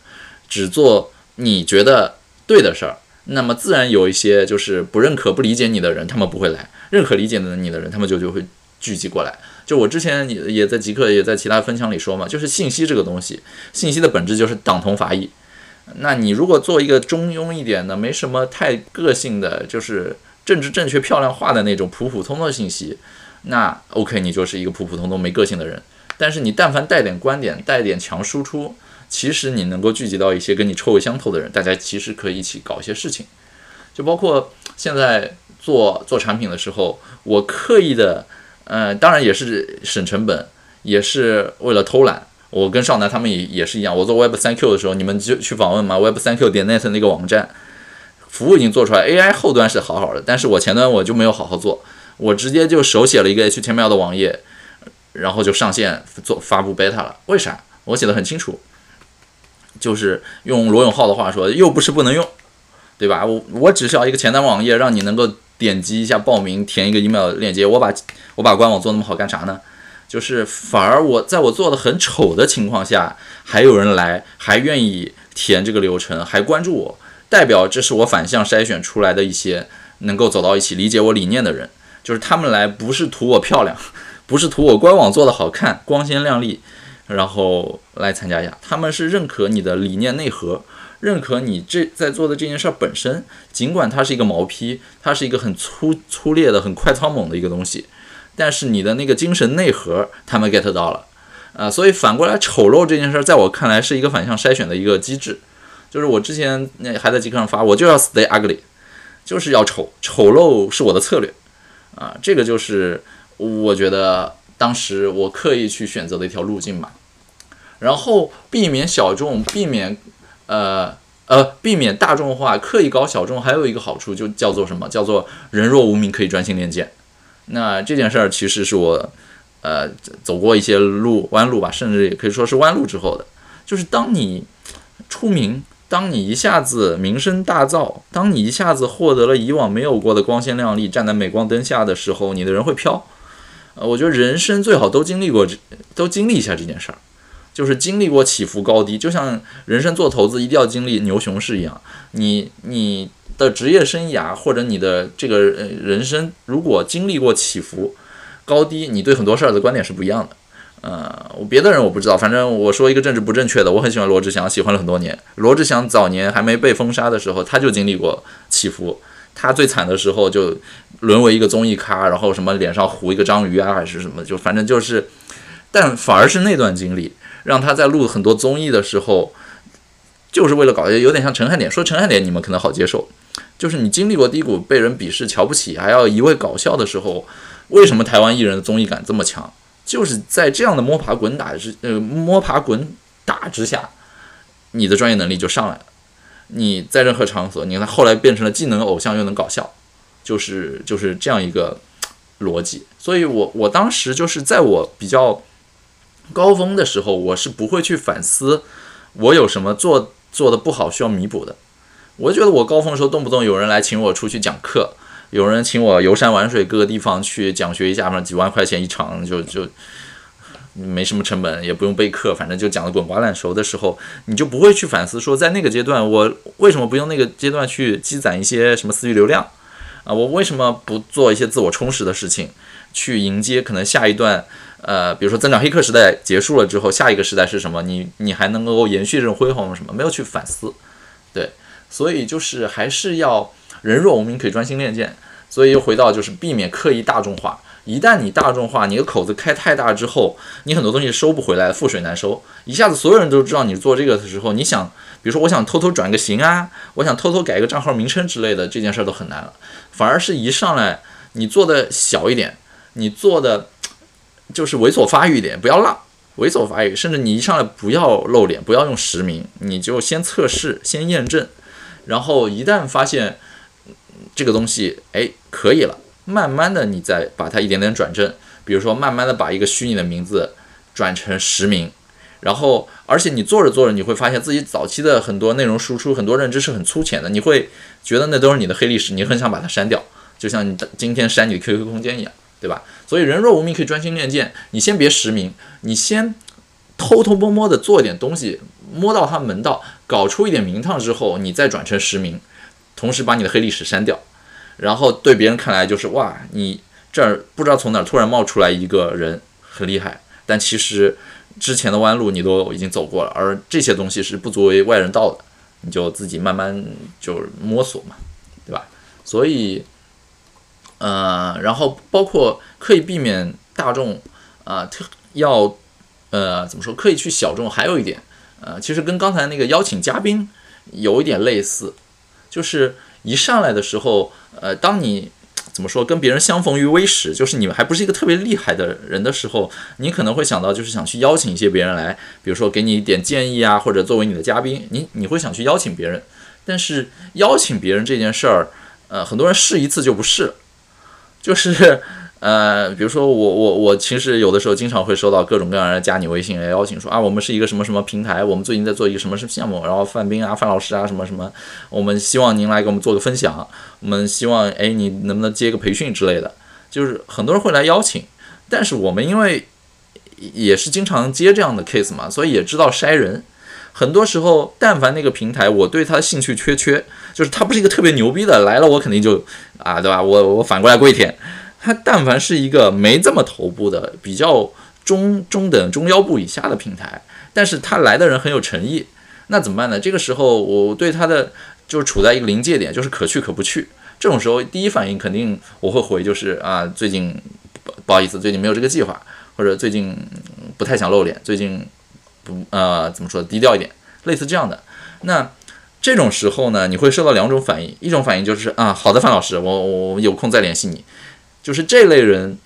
只做你觉得对的事儿，那么自然有一些就是不认可、不理解你的人，他们不会来；认可、理解的你的人，他们就就会聚集过来。就我之前也也在极客，也在其他分享里说嘛，就是信息这个东西，信息的本质就是党同伐异。那你如果做一个中庸一点的，没什么太个性的，就是政治正确、漂亮话的那种普普通通的信息，那 OK，你就是一个普普通通没个性的人。但是你但凡带点观点，带点强输出，其实你能够聚集到一些跟你臭味相投的人，大家其实可以一起搞一些事情。就包括现在做做产品的时候，我刻意的呃，当然也是省成本，也是为了偷懒。我跟少南他们也也是一样，我做 Web 三 Q 的时候，你们就去访问嘛，Web 三 Q 点 net 那个网站，服务已经做出来，AI 后端是好好的，但是我前端我就没有好好做，我直接就手写了一个 HTML 的网页，然后就上线做发布 beta 了。为啥？我写的很清楚，就是用罗永浩的话说，又不是不能用，对吧？我我只需要一个前端网页，让你能够点击一下报名，填一个 email 链接，我把我把官网做那么好干啥呢？就是反而我在我做的很丑的情况下，还有人来，还愿意填这个流程，还关注我，代表这是我反向筛选出来的一些能够走到一起、理解我理念的人。就是他们来不是图我漂亮，不是图我官网做的好看、光鲜亮丽，然后来参加一下，他们是认可你的理念内核，认可你这在做的这件事儿本身，尽管它是一个毛坯，它是一个很粗粗劣的、很快仓猛的一个东西。但是你的那个精神内核，他们 get 到了，啊，所以反过来丑陋这件事，在我看来是一个反向筛选的一个机制，就是我之前那还在极客上发，我就要 stay ugly，就是要丑，丑陋是我的策略，啊，这个就是我觉得当时我刻意去选择的一条路径吧，然后避免小众，避免呃呃避免大众化，刻意搞小众，还有一个好处就叫做什么？叫做人若无名，可以专心练剑。那这件事儿其实是我，呃，走过一些路弯路吧，甚至也可以说是弯路之后的。就是当你出名，当你一下子名声大噪，当你一下子获得了以往没有过的光鲜亮丽，站在镁光灯下的时候，你的人会飘。呃，我觉得人生最好都经历过这，都经历一下这件事儿，就是经历过起伏高低，就像人生做投资一定要经历牛熊市一样，你你。的职业生涯或者你的这个人生，如果经历过起伏高低，你对很多事儿的观点是不一样的。呃，我别的人我不知道，反正我说一个政治不正确的，我很喜欢罗志祥，喜欢了很多年。罗志祥早年还没被封杀的时候，他就经历过起伏。他最惨的时候就沦为一个综艺咖，然后什么脸上糊一个章鱼啊，还是什么，就反正就是，但反而是那段经历，让他在录很多综艺的时候，就是为了搞，有点像陈汉典。说陈汉典，你们可能好接受。就是你经历过低谷，被人鄙视、瞧不起，还要一味搞笑的时候，为什么台湾艺人的综艺感这么强？就是在这样的摸爬滚打之呃摸爬滚打之下，你的专业能力就上来了。你在任何场所，你看后来变成了既能偶像又能搞笑，就是就是这样一个逻辑。所以我我当时就是在我比较高峰的时候，我是不会去反思我有什么做做的不好需要弥补的。我觉得我高峰的时候，动不动有人来请我出去讲课，有人请我游山玩水，各个地方去讲学一下，反正几万块钱一场，就就没什么成本，也不用备课，反正就讲的滚瓜烂熟的时候，你就不会去反思说，在那个阶段，我为什么不用那个阶段去积攒一些什么私域流量啊？我为什么不做一些自我充实的事情，去迎接可能下一段，呃，比如说增长黑客时代结束了之后，下一个时代是什么？你你还能够延续这种辉煌什么？没有去反思，对。所以就是还是要人若无名，可以专心练剑。所以又回到就是避免刻意大众化。一旦你大众化，你的口子开太大之后，你很多东西收不回来，覆水难收。一下子所有人都知道你做这个的时候，你想，比如说我想偷偷转个型啊，我想偷偷改个账号名称之类的，这件事儿都很难了。反而是一上来你做的小一点，你做的就是猥琐发育一点，不要浪。猥琐发育，甚至你一上来不要露脸，不要用实名，你就先测试，先验证。然后一旦发现这个东西哎可以了，慢慢的你再把它一点点转正，比如说慢慢的把一个虚拟的名字转成实名，然后而且你做着做着你会发现自己早期的很多内容输出很多认知是很粗浅的，你会觉得那都是你的黑历史，你很想把它删掉，就像你今天删你的 QQ 空间一样，对吧？所以人若无名可以专心练剑，你先别实名，你先偷偷摸摸的做一点东西。摸到他门道，搞出一点名堂之后，你再转成实名，同时把你的黑历史删掉，然后对别人看来就是哇，你这儿不知道从哪突然冒出来一个人很厉害，但其实之前的弯路你都已经走过了，而这些东西是不足为外人道的，你就自己慢慢就摸索嘛，对吧？所以，呃，然后包括可以避免大众啊，特要呃怎么说，可以去小众，还有一点。呃，其实跟刚才那个邀请嘉宾有一点类似，就是一上来的时候，呃，当你怎么说，跟别人相逢于微时，就是你们还不是一个特别厉害的人的时候，你可能会想到就是想去邀请一些别人来，比如说给你一点建议啊，或者作为你的嘉宾，你你会想去邀请别人。但是邀请别人这件事儿，呃，很多人试一次就不试了，就是。呃，比如说我我我其实有的时候经常会收到各种各样的加你微信来邀请，说啊我们是一个什么什么平台，我们最近在做一个什么什么项目，然后范斌啊范老师啊什么什么，我们希望您来给我们做个分享，我们希望哎你能不能接个培训之类的，就是很多人会来邀请，但是我们因为也是经常接这样的 case 嘛，所以也知道筛人，很多时候但凡那个平台我对他兴趣缺缺，就是他不是一个特别牛逼的来了我肯定就啊对吧，我我反过来跪舔。它但凡是一个没这么头部的、比较中中等中腰部以下的平台，但是他来的人很有诚意，那怎么办呢？这个时候我对他的就是处在一个临界点，就是可去可不去。这种时候第一反应肯定我会回，就是啊，最近不不好意思，最近没有这个计划，或者最近不太想露脸，最近不呃怎么说低调一点，类似这样的。那这种时候呢，你会收到两种反应，一种反应就是啊，好的，范老师，我我有空再联系你。就是这类人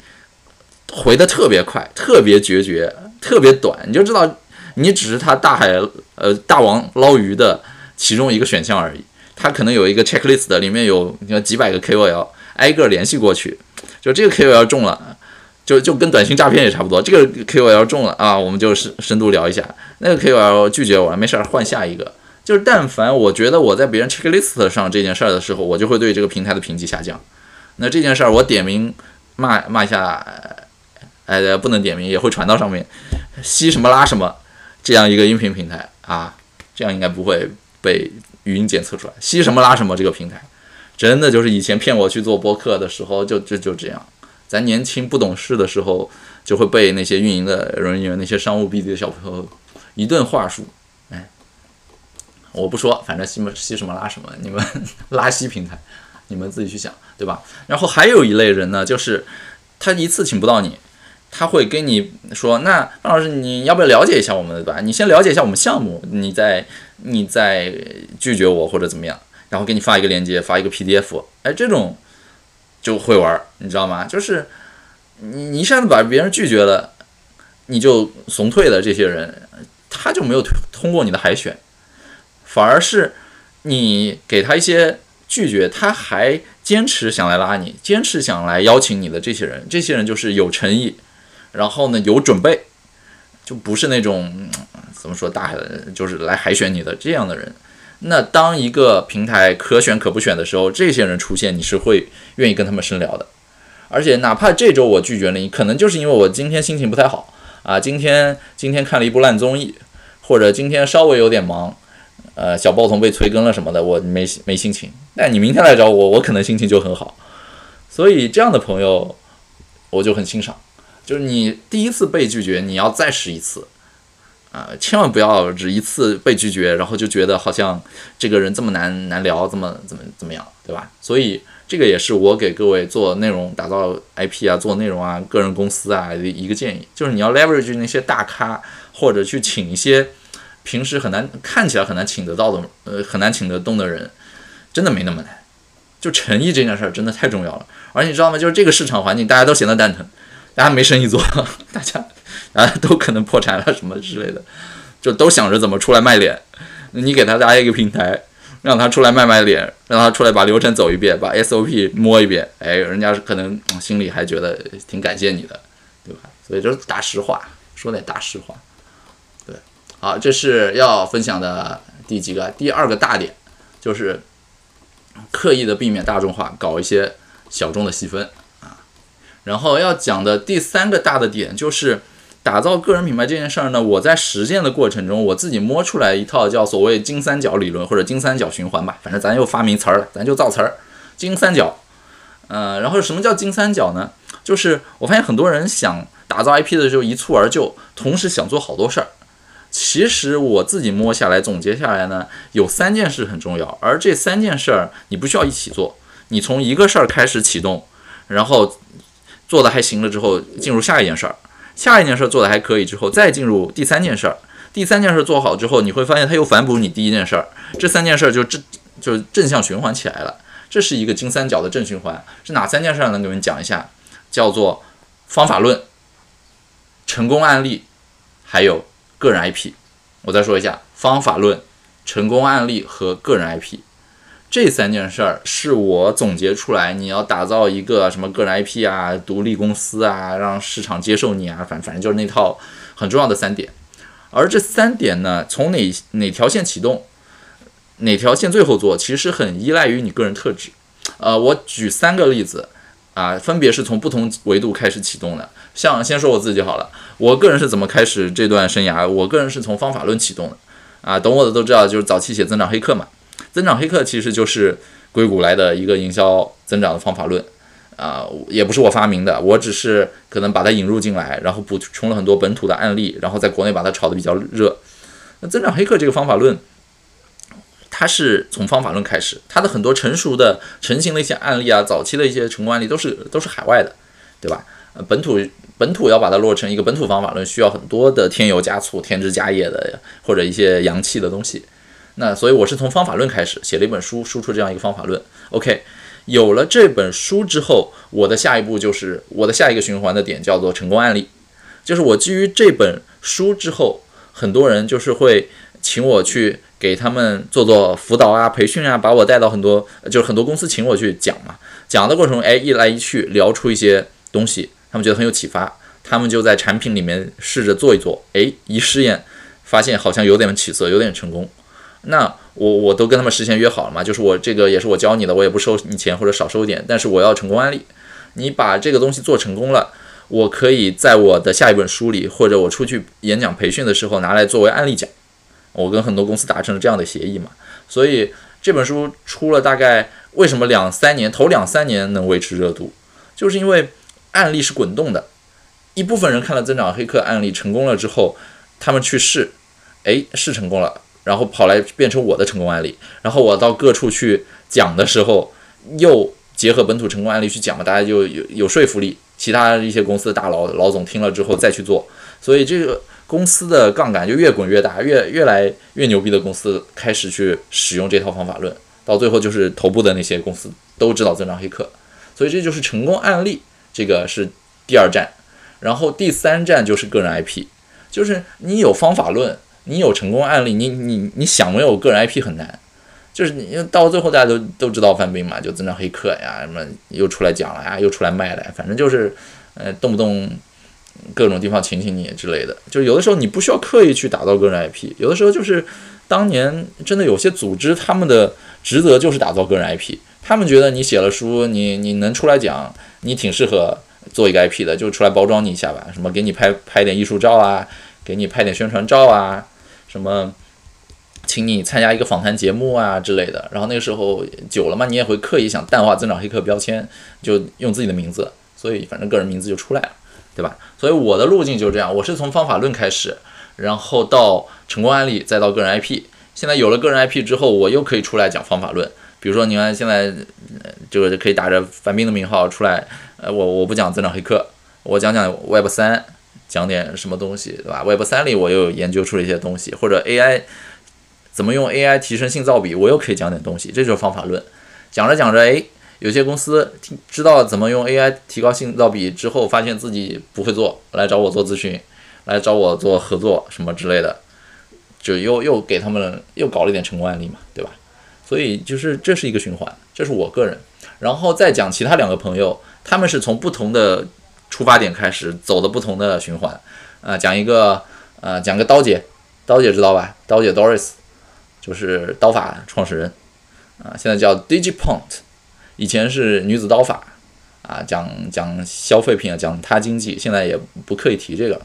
回的特别快，特别决绝，特别短，你就知道你只是他大海呃大王捞鱼的其中一个选项而已。他可能有一个 checklist 里面有你看几百个 KOL，挨个联系过去，就这个 KOL 中了，就就跟短信诈骗也差不多。这个 KOL 中了啊，我们就深深度聊一下。那个 KOL 拒绝我了，没事儿换下一个。就是但凡我觉得我在别人 checklist 上这件事儿的时候，我就会对这个平台的评级下降。那这件事儿，我点名骂骂一下，哎，不能点名，也会传到上面，吸什么拉什么，这样一个音频平台啊，这样应该不会被语音检测出来。吸什么拉什么这个平台，真的就是以前骗我去做播客的时候，就就就这样。咱年轻不懂事的时候，就会被那些运营的人员、那些商务 BD 的小朋友一顿话术。哎，我不说，反正吸么吸什么拉什么，你们 拉稀平台。你们自己去想，对吧？然后还有一类人呢，就是他一次请不到你，他会跟你说：“那范老师，你要不要了解一下我们，对吧？你先了解一下我们项目，你再你再拒绝我或者怎么样，然后给你发一个链接，发一个 PDF。哎，这种就会玩，你知道吗？就是你你一下子把别人拒绝了，你就怂退的这些人，他就没有通过你的海选，反而是你给他一些。拒绝他还坚持想来拉你，坚持想来邀请你的这些人，这些人就是有诚意，然后呢有准备，就不是那种怎么说大海就是来海选你的这样的人。那当一个平台可选可不选的时候，这些人出现，你是会愿意跟他们深聊的。而且哪怕这周我拒绝了你，可能就是因为我今天心情不太好啊，今天今天看了一部烂综艺，或者今天稍微有点忙。呃，小报童被催更了什么的，我没没心情。但你明天来找我，我可能心情就很好。所以这样的朋友，我就很欣赏。就是你第一次被拒绝，你要再试一次啊！千万不要只一次被拒绝，然后就觉得好像这个人这么难难聊，这么怎么怎么样，对吧？所以这个也是我给各位做内容、打造 IP 啊、做内容啊、个人公司啊的一个建议，就是你要 leverage 那些大咖，或者去请一些。平时很难看起来很难请得到的，呃，很难请得动的人，真的没那么难。就诚意这件事儿真的太重要了。而你知道吗？就是这个市场环境，大家都闲得蛋疼，大家没生意做，大家大家都可能破产了什么之类的，就都想着怎么出来卖脸。你给他搭一个平台，让他出来卖卖脸，让他出来把流程走一遍，把 SOP 摸一遍，哎，人家可能心里还觉得挺感谢你的，对吧？所以就是大实话，说点大实话。好，这是要分享的第几个？第二个大点，就是刻意的避免大众化，搞一些小众的细分啊。然后要讲的第三个大的点，就是打造个人品牌这件事儿呢。我在实践的过程中，我自己摸出来一套叫所谓金三角理论或者金三角循环吧，反正咱又发明词儿了，咱就造词儿。金三角，呃，然后什么叫金三角呢？就是我发现很多人想打造 IP 的时候一蹴而就，同时想做好多事儿。其实我自己摸下来总结下来呢，有三件事很重要，而这三件事儿你不需要一起做，你从一个事儿开始启动，然后做的还行了之后，进入下一件事儿，下一件事儿做的还可以之后，再进入第三件事儿，第三件事儿做好之后，你会发现它又反哺你第一件事儿，这三件事儿就正就正向循环起来了。这是一个金三角的正循环。是哪三件事儿能给你们讲一下？叫做方法论、成功案例，还有个人 IP。我再说一下，方法论、成功案例和个人 IP。这三件事儿是我总结出来，你要打造一个什么个人 IP 啊、独立公司啊，让市场接受你啊，反反正就是那套很重要的三点。而这三点呢，从哪哪条线启动，哪条线最后做，其实很依赖于你个人特质。呃，我举三个例子啊，分别是从不同维度开始启动的。像先说我自己好了，我个人是怎么开始这段生涯？我个人是从方法论启动的啊，懂我的都知道，就是早期写增长黑客嘛。增长黑客其实就是硅谷来的一个营销增长的方法论，啊，也不是我发明的，我只是可能把它引入进来，然后补充了很多本土的案例，然后在国内把它炒得比较热。那增长黑客这个方法论，它是从方法论开始，它的很多成熟的成型的一些案例啊，早期的一些成功案例都是都是海外的，对吧？呃，本土本土要把它落成一个本土方法论，需要很多的添油加醋、添枝加叶的或者一些洋气的东西。那所以我是从方法论开始写了一本书，输出这样一个方法论。OK，有了这本书之后，我的下一步就是我的下一个循环的点叫做成功案例，就是我基于这本书之后，很多人就是会请我去给他们做做辅导啊、培训啊，把我带到很多就是很多公司请我去讲嘛。讲的过程，哎，一来一去聊出一些东西，他们觉得很有启发，他们就在产品里面试着做一做，哎，一试验发现好像有点起色，有点成功。那我我都跟他们事先约好了嘛，就是我这个也是我教你的，我也不收你钱或者少收一点，但是我要成功案例，你把这个东西做成功了，我可以在我的下一本书里，或者我出去演讲培训的时候拿来作为案例讲。我跟很多公司达成了这样的协议嘛，所以这本书出了大概为什么两三年头两三年能维持热度，就是因为案例是滚动的，一部分人看了增长黑客案例成功了之后，他们去试，哎，试成功了。然后跑来变成我的成功案例，然后我到各处去讲的时候，又结合本土成功案例去讲嘛，大家就有有说服力。其他一些公司的大佬老总听了之后再去做，所以这个公司的杠杆就越滚越大，越越来越牛逼的公司开始去使用这套方法论，到最后就是头部的那些公司都知道增长黑客，所以这就是成功案例，这个是第二站，然后第三站就是个人 IP，就是你有方法论。你有成功案例，你你你想没有个人 IP 很难，就是你到最后大家都都知道范冰嘛，就增长黑客呀，什么又出来讲了呀，又出来卖了，反正就是呃动不动各种地方请请你之类的，就有的时候你不需要刻意去打造个人 IP，有的时候就是当年真的有些组织他们的职责就是打造个人 IP，他们觉得你写了书，你你能出来讲，你挺适合做一个 IP 的，就出来包装你一下吧，什么给你拍拍点艺术照啊，给你拍点宣传照啊。什么，请你参加一个访谈节目啊之类的，然后那个时候久了嘛，你也会刻意想淡化增长黑客标签，就用自己的名字，所以反正个人名字就出来了，对吧？所以我的路径就是这样，我是从方法论开始，然后到成功案例，再到个人 IP。现在有了个人 IP 之后，我又可以出来讲方法论，比如说你看现在就是可以打着樊斌的名号出来，呃，我我不讲增长黑客，我讲讲 Web 三。讲点什么东西，对吧？Web 三里我又研究出了一些东西，或者 AI 怎么用 AI 提升信噪比，我又可以讲点东西，这就是方法论。讲着讲着，哎，有些公司听知道怎么用 AI 提高信噪比之后，发现自己不会做，来找我做咨询，来找我做合作什么之类的，就又又给他们又搞了一点成功案例嘛，对吧？所以就是这是一个循环，这是我个人，然后再讲其他两个朋友，他们是从不同的。出发点开始走的不同的循环，啊，讲一个，呃，讲个刀姐，刀姐知道吧？刀姐 Doris，就是刀法创始人，啊，现在叫 DigiPoint，以前是女子刀法，啊，讲讲消费品啊，讲她经济，现在也不刻意提这个，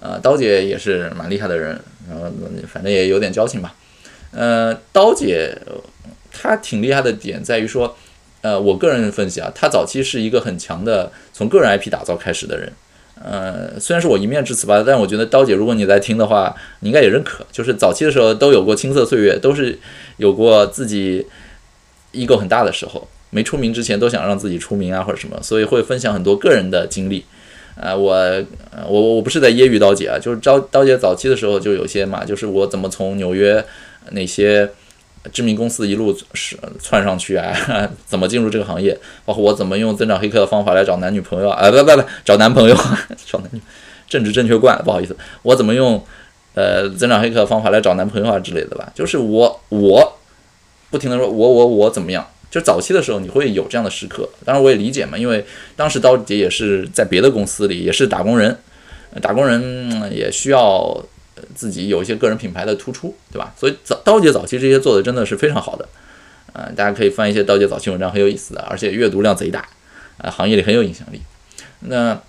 呃，刀姐也是蛮厉害的人，然后反正也有点交情吧，呃，刀姐她挺厉害的点在于说。呃，我个人分析啊，她早期是一个很强的从个人 IP 打造开始的人。呃，虽然是我一面之词吧，但我觉得刀姐，如果你在听的话，你应该也认可。就是早期的时候都有过青涩岁月，都是有过自己 ego 很大的时候，没出名之前都想让自己出名啊或者什么，所以会分享很多个人的经历。呃，我我我不是在揶揄刀姐啊，就是刀刀姐早期的时候就有些嘛，就是我怎么从纽约那些。知名公司一路是窜上去啊，怎么进入这个行业，包括我怎么用增长黑客的方法来找男女朋友啊，不不不，找男朋友，找男女，政治正确惯了，不好意思，我怎么用呃增长黑客的方法来找男朋友啊之类的吧，就是我我不停的说我我我怎么样，就早期的时候你会有这样的时刻，当然我也理解嘛，因为当时刀姐也是在别的公司里，也是打工人，打工人也需要。自己有一些个人品牌的突出，对吧？所以早刀姐早期这些做的真的是非常好的，呃，大家可以翻一些刀姐早期文章，很有意思的，而且阅读量贼大，啊，行业里很有影响力。那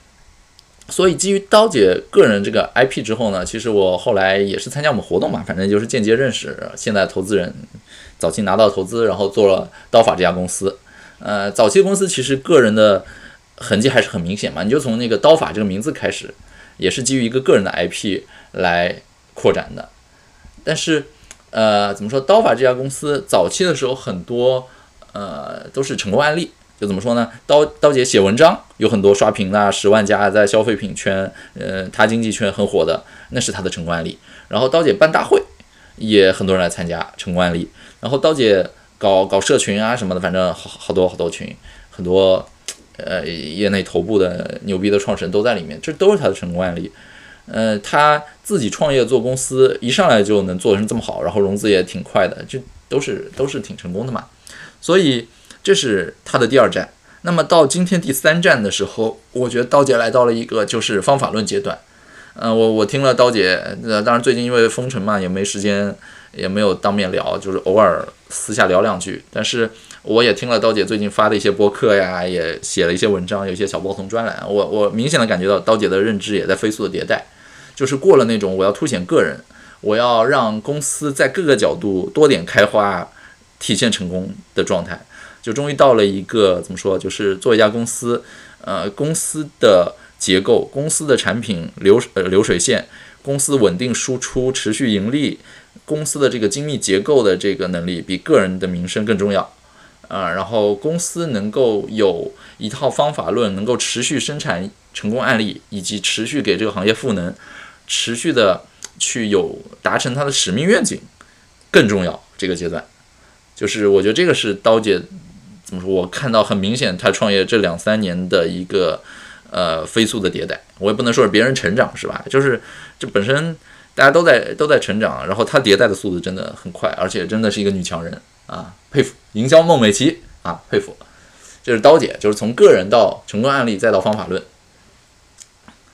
所以基于刀姐个人这个 IP 之后呢，其实我后来也是参加我们活动嘛，反正就是间接认识现在投资人，早期拿到投资，然后做了刀法这家公司。呃，早期公司其实个人的痕迹还是很明显嘛，你就从那个刀法这个名字开始，也是基于一个个人的 IP。来扩展的，但是，呃，怎么说？刀法这家公司早期的时候，很多呃都是成功案例。就怎么说呢？刀刀姐写文章有很多刷屏的，十万加在消费品圈，呃，他经济圈很火的，那是他的成功案例。然后刀姐办大会，也很多人来参加，成功案例。然后刀姐搞搞社群啊什么的，反正好好多好多群，很多呃业内头部的牛逼的创始人都在里面，这都是他的成功案例。呃，他自己创业做公司，一上来就能做成这么好，然后融资也挺快的，这都是都是挺成功的嘛。所以这是他的第二站。那么到今天第三站的时候，我觉得刀姐来到了一个就是方法论阶段。嗯，我我听了刀姐，呃，当然最近因为封城嘛，也没时间，也没有当面聊，就是偶尔私下聊两句。但是我也听了刀姐最近发的一些播客呀，也写了一些文章，有一些小报童专栏。我我明显的感觉到刀姐的认知也在飞速的迭代。就是过了那种我要凸显个人，我要让公司在各个角度多点开花，体现成功的状态，就终于到了一个怎么说？就是做一家公司，呃，公司的结构、公司的产品流呃流水线、公司稳定输出、持续盈利，公司的这个精密结构的这个能力比个人的名声更重要，啊，然后公司能够有一套方法论，能够持续生产成功案例，以及持续给这个行业赋能。持续的去有达成它的使命愿景更重要。这个阶段，就是我觉得这个是刀姐怎么说？我看到很明显，他创业这两三年的一个呃飞速的迭代。我也不能说是别人成长是吧？就是这本身大家都在都在成长，然后他迭代的速度真的很快，而且真的是一个女强人啊，佩服！营销孟美岐啊，佩服！这是刀姐，就是从个人到成功案例再到方法论。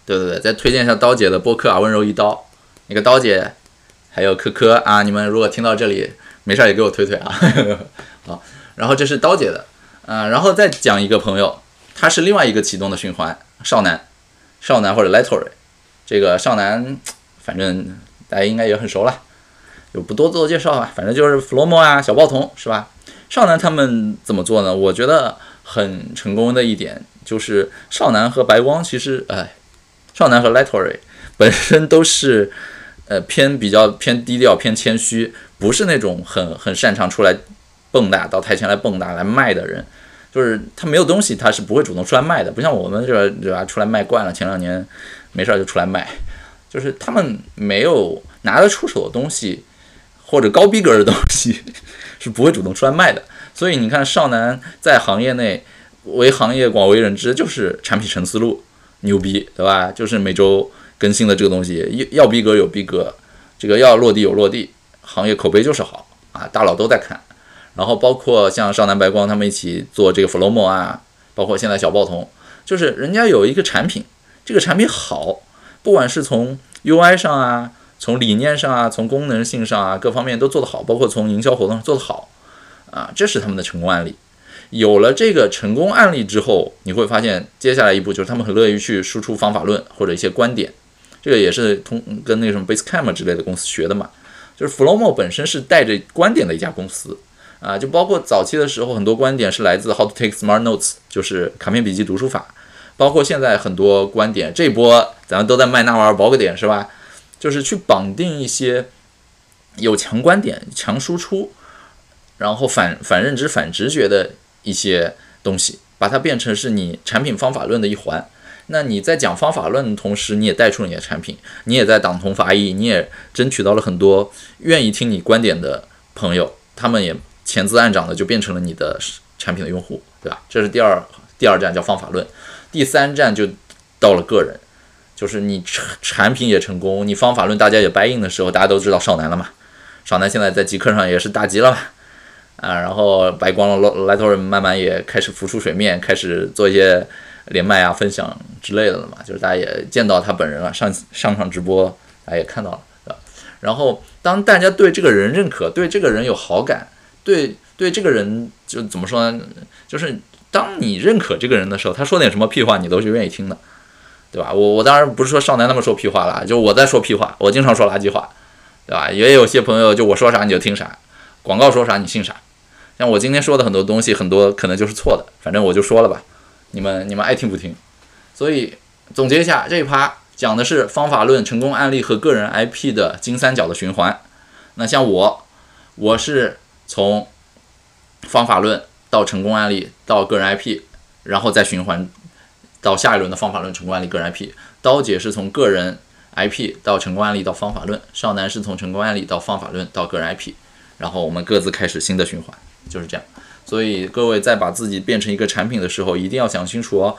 对对对，再推荐一下刀姐的播客啊，温柔一刀，那个刀姐，还有科科啊，你们如果听到这里，没事也给我推推啊。好，然后这是刀姐的，嗯，然后再讲一个朋友，他是另外一个启动的循环，少男，少男或者 Lettery，这个少男，反正大家应该也很熟了，就不多做介绍了，反正就是 Flomo 啊，小报童是吧？少男他们怎么做呢？我觉得很成功的一点就是少男和白光其实，哎。少男和 Lettery 本身都是，呃，偏比较偏低调、偏谦虚，不是那种很很擅长出来蹦跶到台前来蹦跶来卖的人。就是他没有东西，他是不会主动出来卖的。不像我们这对吧？出来卖惯了，前两年没事儿就出来卖。就是他们没有拿得出手的东西，或者高逼格的东西，是不会主动出来卖的。所以你看，少男在行业内为行业广为人知，就是产品陈思路。牛逼，对吧？就是每周更新的这个东西，要逼格有逼格，这个要落地有落地，行业口碑就是好啊，大佬都在看。然后包括像少男白光他们一起做这个 Flomo 啊，包括现在小报童，就是人家有一个产品，这个产品好，不管是从 UI 上啊，从理念上啊，从功能性上啊，各方面都做得好，包括从营销活动上做得好啊，这是他们的成功案例。有了这个成功案例之后，你会发现接下来一步就是他们很乐于去输出方法论或者一些观点，这个也是通跟那个什么 Basecamp 之类的公司学的嘛。就是 Flowmo 本身是带着观点的一家公司啊，就包括早期的时候很多观点是来自 How to Take Smart Notes，就是卡片笔记读书法，包括现在很多观点，这波咱们都在卖那玩意儿宝个点是吧？就是去绑定一些有强观点、强输出，然后反反认知、反直觉的。一些东西，把它变成是你产品方法论的一环。那你在讲方法论的同时，你也带出了你的产品，你也在党同伐异，你也争取到了很多愿意听你观点的朋友他们也潜滋暗长的就变成了你的产品的用户，对吧？这是第二第二站叫方法论，第三站就到了个人，就是你产产品也成功，你方法论大家也 buy in 的时候，大家都知道少南了嘛，少南现在在极客上也是大吉了嘛，啊，然后白光了 l i t t l e 慢慢也开始浮出水面，开始做一些连麦啊、分享之类的了嘛，就是大家也见到他本人了，上上场直播大家也看到了。然后，当大家对这个人认可，对这个人有好感，对对这个人就怎么说呢？就是当你认可这个人的时候，他说点什么屁话，你都是愿意听的，对吧？我我当然不是说少男那么说屁话了，就我在说屁话，我经常说垃圾话，对吧？也有些朋友就我说啥你就听啥，广告说啥你信啥。像我今天说的很多东西，很多可能就是错的，反正我就说了吧，你们你们爱听不听。所以总结一下这一趴。讲的是方法论、成功案例和个人 IP 的金三角的循环。那像我，我是从方法论到成功案例到个人 IP，然后再循环到下一轮的方法论、成功案例、个人 IP。刀姐是从个人 IP 到成功案例到方法论，少男是从成功案例到方法论到个人 IP，然后我们各自开始新的循环，就是这样。所以各位在把自己变成一个产品的时候，一定要想清楚哦，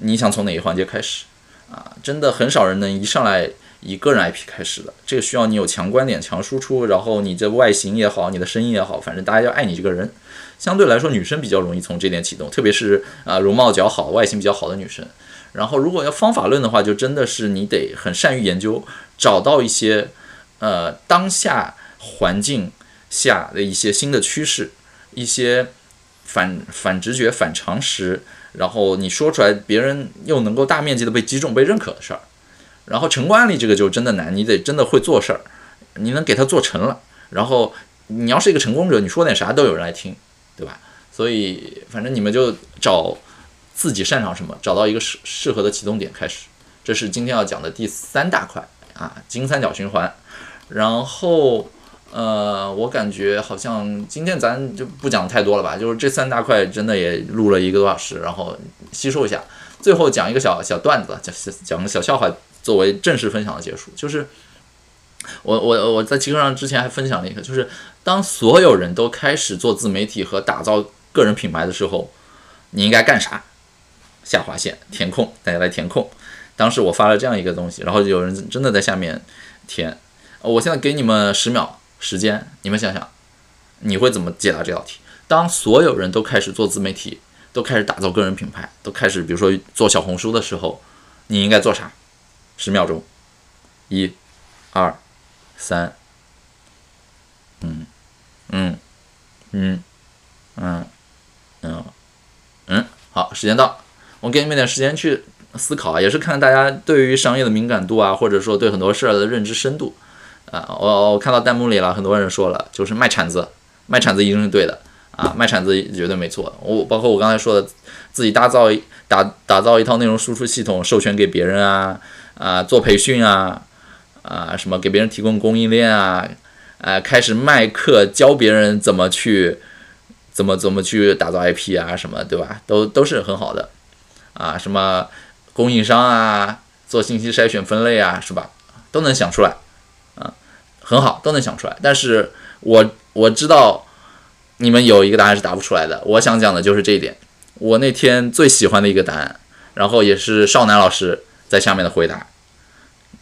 你想从哪一环节开始。啊，真的很少人能一上来以个人 IP 开始的，这个需要你有强观点、强输出，然后你这外形也好，你的声音也好，反正大家要爱你这个人。相对来说，女生比较容易从这点启动，特别是啊容貌较好、外形比较好的女生。然后如果要方法论的话，就真的是你得很善于研究，找到一些呃当下环境下的一些新的趋势，一些反反直觉、反常识。然后你说出来，别人又能够大面积的被击中、被认可的事儿，然后成功案例这个就真的难，你得真的会做事儿，你能给他做成了，然后你要是一个成功者，你说点啥都有人来听，对吧？所以反正你们就找自己擅长什么，找到一个适适合的启动点开始，这是今天要讲的第三大块啊，金三角循环，然后。呃，我感觉好像今天咱就不讲太多了吧，就是这三大块真的也录了一个多小时，然后吸收一下，最后讲一个小小段子，讲讲个小笑话作为正式分享的结束。就是我我我在极客上之前还分享了一个，就是当所有人都开始做自媒体和打造个人品牌的时候，你应该干啥？下划线填空，大家来填空。当时我发了这样一个东西，然后有人真的在下面填。我现在给你们十秒。时间，你们想想，你会怎么解答这道题？当所有人都开始做自媒体，都开始打造个人品牌，都开始比如说做小红书的时候，你应该做啥？十秒钟，一、二、三，嗯，嗯，嗯，嗯，嗯，嗯，好，时间到，我给你们点时间去思考啊，也是看大家对于商业的敏感度啊，或者说对很多事儿的认知深度。啊，我我看到弹幕里了，很多人说了，就是卖铲子，卖铲子一定是对的啊，卖铲子绝对没错。我包括我刚才说的，自己打造打打造一套内容输出系统，授权给别人啊啊，做培训啊啊，什么给别人提供供应链啊，啊，开始卖课教别人怎么去怎么怎么去打造 IP 啊，什么对吧？都都是很好的啊，什么供应商啊，做信息筛选分类啊，是吧？都能想出来。啊很好，都能想出来，但是我我知道你们有一个答案是答不出来的。我想讲的就是这一点。我那天最喜欢的一个答案，然后也是少南老师在下面的回答，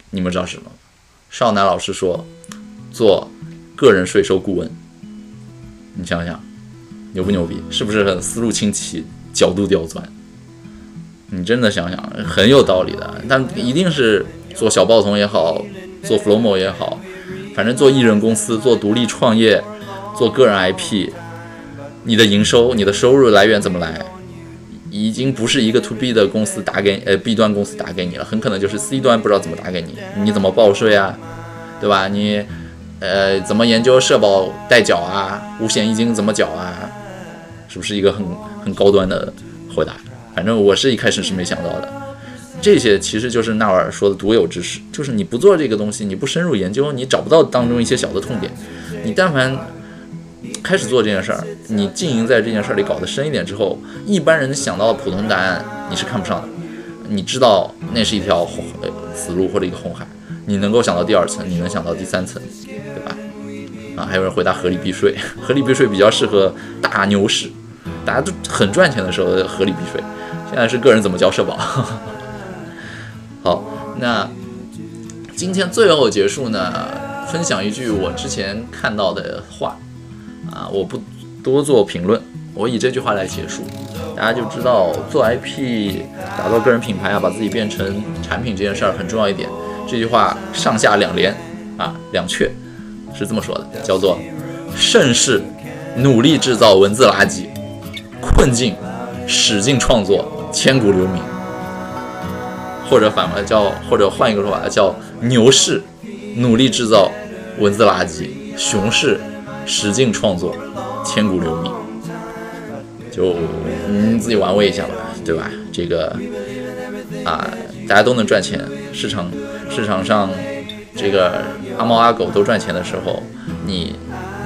你们知道什么？少男老师说做个人税收顾问。你想想，牛不牛逼？是不是很思路清奇，角度刁钻？你真的想想，很有道理的。但一定是做小报童也好，做 flowmo 也好。反正做艺人公司，做独立创业，做个人 IP，你的营收、你的收入来源怎么来？已经不是一个 To B 的公司打给呃 B 端公司打给你了，很可能就是 C 端不知道怎么打给你，你怎么报税啊？对吧？你呃怎么研究社保代缴啊？五险一金怎么缴啊？是不是一个很很高端的回答？反正我是一开始是没想到的。这些其实就是纳瓦尔说的独有知识，就是你不做这个东西，你不深入研究，你找不到当中一些小的痛点。你但凡开始做这件事儿，你经营在这件事儿里搞得深一点之后，一般人想到的普通答案你是看不上的。你知道那是一条死路或者一个红海，你能够想到第二层，你能想到第三层，对吧？啊，还有人回答合理避税，合理避税比较适合大牛市，大家都很赚钱的时候合理避税。现在是个人怎么交社保。好，那今天最后结束呢，分享一句我之前看到的话啊，我不多做评论，我以这句话来结束，大家就知道做 IP 打造个人品牌啊，把自己变成产品这件事儿很重要一点。这句话上下两联啊，两阙是这么说的，叫做“盛世努力制造文字垃圾，困境使劲创作，千古留名”。或者反过来叫，或者换一个说法叫“牛市努力制造文字垃圾，熊市使劲创作，千古留名”。就你自己玩味一下吧，对吧？这个啊，大家都能赚钱，市场市场上这个阿猫阿狗都赚钱的时候，你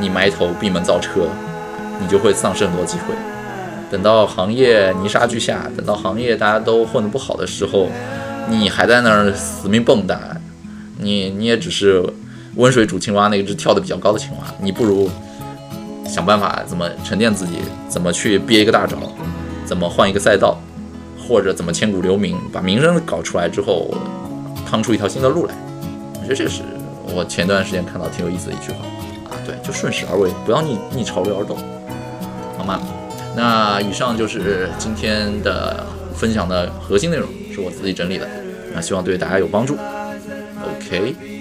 你埋头闭门造车，你就会丧失很多机会。等到行业泥沙俱下，等到行业大家都混得不好的时候，你还在那儿死命蹦跶，你你也只是温水煮青蛙那只跳得比较高的青蛙，你不如。想办法怎么沉淀自己，怎么去憋一个大招，怎么换一个赛道，或者怎么千古留名，把名声搞出来之后，趟出一条新的路来。我觉得这是我前段时间看到挺有意思的一句话啊，对，就顺势而为，不要逆逆潮流而动，好吗？那以上就是今天的分享的核心内容，是我自己整理的，那希望对大家有帮助。OK。